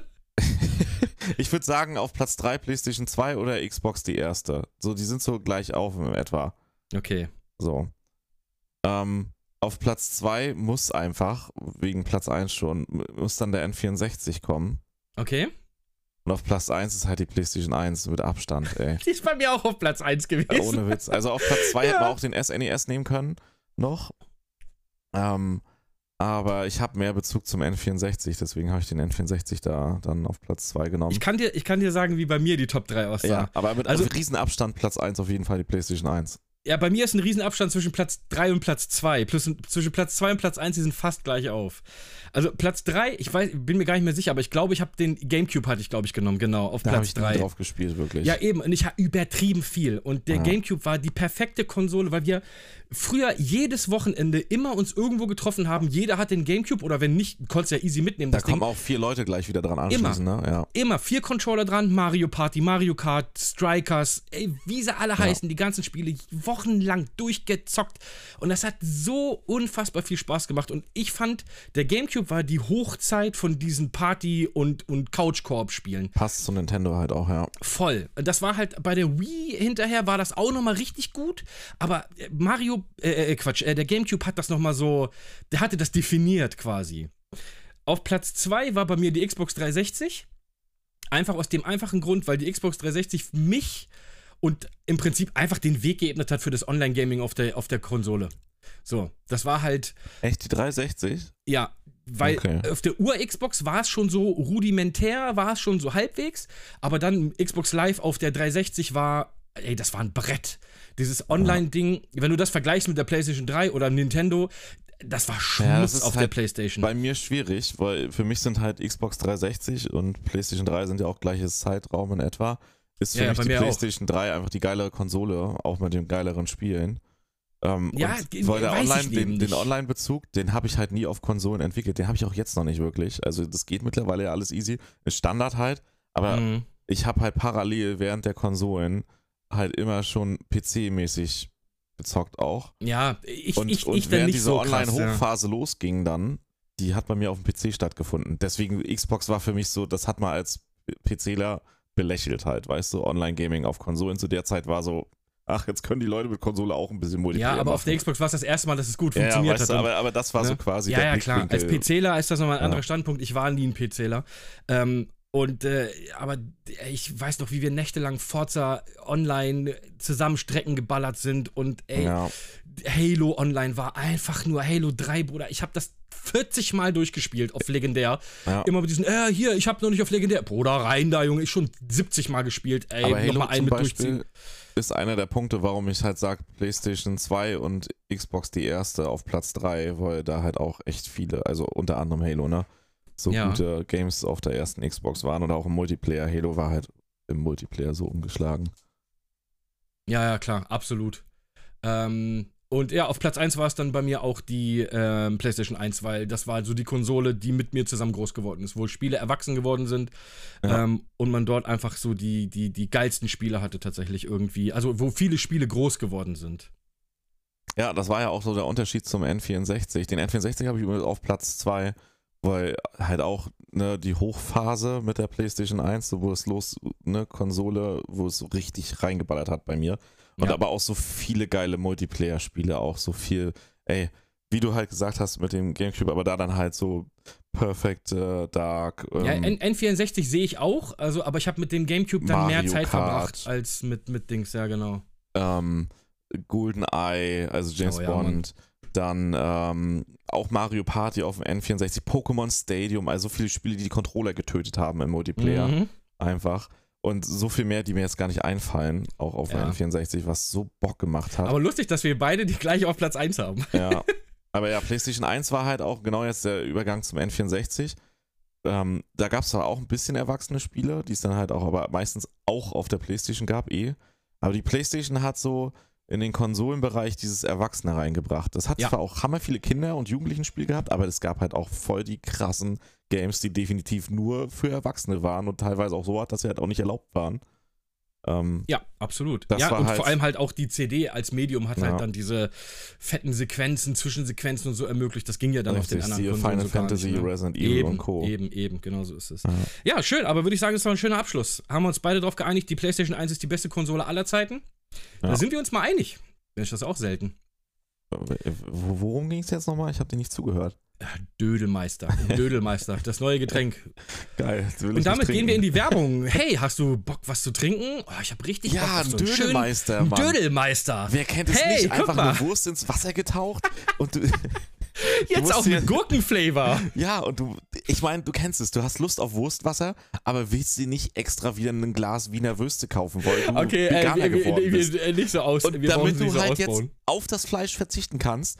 Ich, ich würde sagen, auf Platz 3 PlayStation 2 oder Xbox die erste. So, die sind so gleich auf in etwa. Okay. So. Ähm, auf Platz 2 muss einfach, wegen Platz 1 schon, muss dann der N64 kommen. Okay. Und auf Platz 1 ist halt die PlayStation 1 mit Abstand, ey. Die ist bei mir auch auf Platz 1 gewesen. Ja, ohne Witz. Also auf Platz 2 hätten wir Ja. auch den SNES nehmen können, noch. Ähm, aber ich habe mehr Bezug zum N64, deswegen habe ich den N64 da dann auf Platz 2 genommen. Ich kann, dir, ich kann dir sagen, wie bei mir die Top 3 aussah. ja, aber mit Also- also, Riesenabstand Platz 1 auf jeden Fall die PlayStation 1. Ja, bei mir ist ein Riesenabstand zwischen Platz 3 und Platz 2. Plus zwischen Platz 2 und Platz 1, die sind fast gleich auf. Also Platz 3, ich weiß, bin mir gar nicht mehr sicher, aber ich glaube, ich habe den Gamecube hatte ich, glaube ich, genommen, genau, auf Da habe Platz ich nie 3. drauf gespielt, wirklich. Ja, eben, und ich habe übertrieben viel. Und der Ja. Gamecube war die perfekte Konsole, weil wir früher jedes Wochenende immer uns irgendwo getroffen haben. Jeder hat den Gamecube oder wenn nicht, konntest du ja easy mitnehmen. da das Ding. kommen auch vier Leute gleich wieder dran anschließen, ne? Ja. Immer vier Controller dran, Mario Party, Mario Kart, Strikers, ey, wie sie alle heißen, die ganzen Spiele wochenlang durchgezockt und das hat so unfassbar viel Spaß gemacht und ich fand, der Gamecube war die Hochzeit von diesen Party- und, und Couch-Koop-Spielen. Passt zu Nintendo halt auch, ja. Voll. Das war halt bei der Wii hinterher war das auch nochmal richtig gut, aber äh, Mario, äh, äh, Quatsch, äh, der Gamecube hat das nochmal so, der hatte das definiert quasi. Auf Platz 2 war bei mir die Xbox 360. Einfach aus dem einfachen Grund, weil die Xbox 360 mich und im Prinzip einfach den Weg geebnet hat für das Online-Gaming auf der, auf der Konsole. So, das war halt, Echt, die 360? ja, weil Okay. auf der Ur-Xbox war es schon so rudimentär, war es schon so halbwegs, aber dann Xbox Live auf der 360 war, ey, das war ein Brett. Dieses Online-Ding, wenn du das vergleichst mit der PlayStation 3 oder Nintendo, das war Ja, Schmutz das ist auf der halt PlayStation. Bei mir schwierig, weil für mich sind halt Xbox 360 und PlayStation 3 sind ja auch gleiches Zeitraum in etwa. Ist für Ja, mich die mir auch. PlayStation 3 einfach die geilere Konsole, auch mit den geileren Spielen. Ähm, Ja, weil der Online, den, den. Online-Bezug, den habe ich halt nie auf Konsolen entwickelt. Den habe ich auch jetzt noch nicht wirklich. Also das geht mittlerweile ja alles easy. Ist Standard halt. Aber Mhm. ich habe halt parallel während der Konsolen halt immer schon PC-mäßig gezockt auch. Ja, ich, Und, ich, und ich während diese so krass. Ja. Online-Hochphase losging dann, die hat bei mir auf dem PC stattgefunden. Deswegen, Xbox war für mich so, das hat man als PCler belächelt halt, weißt du, Online-Gaming auf Konsolen zu der Zeit war so, ach, jetzt können die Leute mit Konsole auch ein bisschen Multiplayer Ja, aber auf machen. der Xbox war es das erste Mal, dass es gut ja, ja, funktioniert weißt du, hat. aber, aber das war so ne? quasi ja, der ja, klar. Als. PCler ist das nochmal ein Ja. anderer Standpunkt. Ich war nie ein PCler. Ähm, und, äh, aber ich weiß noch, wie wir nächtelang Forza online zusammen Strecken geballert sind und, ey, Ja, Halo Online war einfach nur Halo 3, Bruder. Ich habe das 40 Mal durchgespielt auf Legendär. ja. Immer mit diesen, äh, hier, ich habe noch nicht auf Legendär. Bruder, rein da, Junge. Ich schon 70 Mal gespielt. Ey, aber Halo nochmal einen mit Beispiel durchziehen. ist einer der Punkte, warum ich halt sage, PlayStation 2 und Xbox die erste auf Platz 3, weil da halt auch echt viele, also unter anderem Halo, ne? So Ja. gute Games auf der ersten Xbox waren und auch im Multiplayer. Halo war halt im Multiplayer so umgeschlagen. Ja, ja, klar, absolut. Ähm, Und ja, auf Platz 1 war es dann bei mir auch die ähm, PlayStation 1, weil das war so die Konsole, die mit mir zusammen groß geworden ist, wo Spiele erwachsen geworden sind Ja. ähm, und man dort einfach so die, die, die geilsten Spiele hatte tatsächlich irgendwie. Also wo viele Spiele groß geworden sind. Ja, das war ja auch so der Unterschied zum N64. Den N64 habe ich übrigens auf Platz 2, weil halt auch ne, die Hochphase mit der PlayStation 1, so wo es los, ne, Konsole, wo es so richtig reingeballert hat bei mir. Und Ja. aber auch so viele geile Multiplayer-Spiele, auch so viel, ey, wie du halt gesagt hast mit dem Gamecube, aber da dann halt so Perfect äh, Dark. Ja, ähm, N N64 sehe ich auch, also, aber ich habe mit dem Gamecube dann mehr Mario Zeit Kart. verbracht als mit, mit Dings, ja genau. ähm, GoldenEye, also James Oh ja, Mann. Bond, dann ähm, auch Mario Party auf dem N64, Pokémon Stadium, also so viele Spiele, die die Controller getötet haben im Multiplayer, Mhm. einfach. Und so viel mehr, die mir jetzt gar nicht einfallen, auch auf Ja. N64, was so Bock gemacht hat. Aber lustig, dass wir beide die gleich auf Platz 1 haben. ja. Aber ja, PlayStation 1 war halt auch genau jetzt der Übergang zum N64. Ähm, da gab es zwar auch ein bisschen erwachsene Spiele, die es dann halt auch, aber meistens auch auf der PlayStation gab, eh. Aber die PlayStation hat so in den Konsolenbereich dieses Erwachsene reingebracht. Das hat Ja. zwar auch hammer viele Kinder- und Jugendlichen-Spiele gehabt, aber es gab halt auch voll die krassen Games, die definitiv nur für Erwachsene waren und teilweise auch so hat, dass sie halt auch nicht erlaubt waren. Ähm, Ja, absolut. Ja, und halt- vor allem halt auch die CD als Medium hat Ja. halt dann diese fetten Sequenzen, Zwischensequenzen und so ermöglicht. Das ging ja dann auf den anderen Konsolen Final so gar Fantasy, nicht, ne? Resident Evil Eben, und Co. eben, eben, genau so ist es. Ja. Ja, schön, aber würde ich sagen, das war ein schöner Abschluss. Haben wir uns beide darauf geeinigt, die PlayStation 1 ist die beste Konsole aller Zeiten? Ja. Da sind wir uns mal einig. Mensch, das ist auch selten. Wo- Worum ging es jetzt nochmal? Ich habe dir nicht zugehört. Dödelmeister, Dödelmeister, das neue Getränk. Geil. Und damit gehen wir in die Werbung. Hey, hast du Bock, was zu trinken? Oh, ich habe richtig Bock Ja, auf ein so einen schönen Dödelmeister, Mann. Dödelmeister. Wer kennt es Hey, nicht? Einfach mal. eine Wurst ins Wasser getaucht und du, Jetzt auch mit Gurkenflavor. ja, und du, ich meine, du kennst es, du hast Lust auf Wurstwasser, aber willst dir nicht extra wieder ein Glas Wiener Würste kaufen, weil du Okay, äh, Veganer wir, wir, geworden bist. wir, wir, nicht so aus. Und damit du so halt jetzt ausbauen. auf das Fleisch verzichten kannst,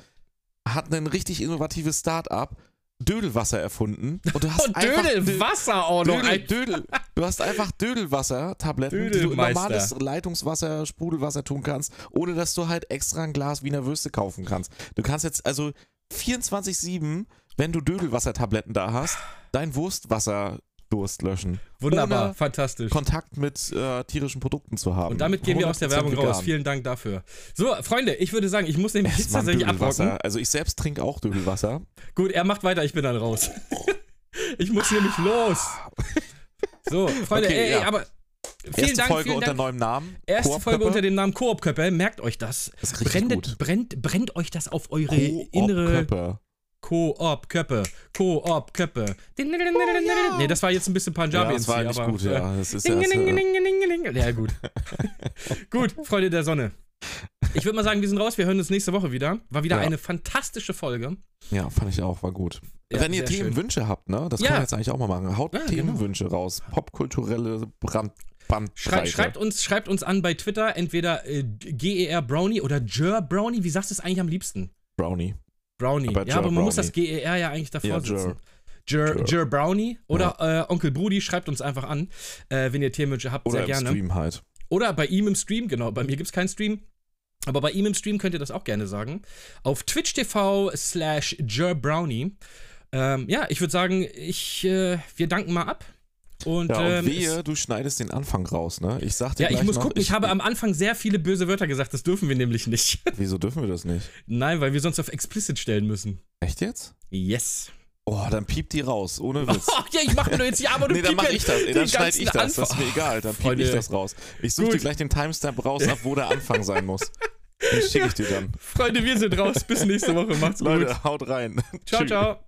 hat ein richtig innovatives Start-up Dödelwasser erfunden und du hast einfach Dödelwasser auch noch. Dödel, Dödel. Du hast einfach Dödelwasser-Tabletten, die du in normales Leitungswasser, Sprudelwasser tun kannst, ohne dass du halt extra ein Glas Wiener Würste kaufen kannst. Du kannst jetzt also 24-7, wenn du Dödelwassertabletten da hast, dein Wurstwasserdurst löschen. Wunderbar, fantastisch. Kontakt mit äh, tierischen Produkten zu haben. Und damit gehen wir aus der 100% Werbung raus. Vielen Dank dafür. So, Freunde, ich würde sagen, ich muss nämlich jetzt tatsächlich abrocken. Also ich selbst trinke auch Dödelwasser. Gut, er macht weiter, ich bin dann raus. ich muss nämlich los. So, Freunde, Okay, ey, ja. ey, aber vielen Erste Dank, Folge vielen unter Dank. neuem Namen. Erste Koop Folge Köppe. unter dem Namen Koop-Köppe, merkt euch das. Das Brennt, brennt, brennt euch das auf eure Koop Köppe. Koop-Köppe. Koop-Köppe. Nee, das war jetzt ein bisschen Punjabi Ja, das war aber, gut, äh, ja. Das ist ja, Ding, ding, äh, ding, ding, ding. Ja, gut. gut, Freunde der Sonne. Ich würde mal sagen, wir sind raus. Wir hören uns nächste Woche wieder. War wieder Ja. eine fantastische Folge. Ja, fand ich auch, war gut. Ja, Wenn ihr sehr schön. Themenwünsche habt, ne, das Ja. können wir jetzt eigentlich auch mal machen. Haut Ja, genau. Themenwünsche raus. Popkulturelle Brand. Schreibt, schreibt, uns, schreibt uns an bei Twitter, entweder äh, GER Brownie oder Jer Brownie. Wie sagst du es eigentlich am liebsten? Brownie. Brownie. Aber ja, Jer aber man muss Brownie. das GER ja eigentlich davor Ja, sitzen. Jer. Jer, Jer. Jer Brownie oder äh, Onkel Brudi, schreibt uns einfach an, äh, wenn ihr Themenwünsche habt, Oder sehr im gerne. Stream halt. Oder bei ihm im Stream, genau. Bei mir gibt es keinen Stream. Aber bei ihm im Stream könnt ihr das auch gerne sagen. Auf Twitch TV slash Brownie. Ähm, ja, ich würde sagen, ich, äh, wir danken mal ab. Und, Ja, und ähm, wehe, du schneidest den Anfang raus, ne? Ich sag dir ja, ich muss noch, gucken. Ich, habe am Anfang sehr viele böse Wörter gesagt. Das dürfen wir nämlich nicht. Wieso dürfen wir das nicht? Nein, weil wir sonst auf explicit stellen müssen. Echt jetzt? Yes. Oh, dann piept die raus, ohne Witz. Oh, ja, ich mache mir nur jetzt ja, aber du nee, dann mach ich das. Ey, dann schneide ich das. Das ist mir egal. Dann piep ich das raus. Ich suche dir gleich den Timestamp raus, ab wo der Anfang sein muss. Den schicke ich dir dann. Freunde, wir sind raus. Bis nächste Woche. Macht's gut. Leute, haut rein. Ciao, Tschüss. ciao.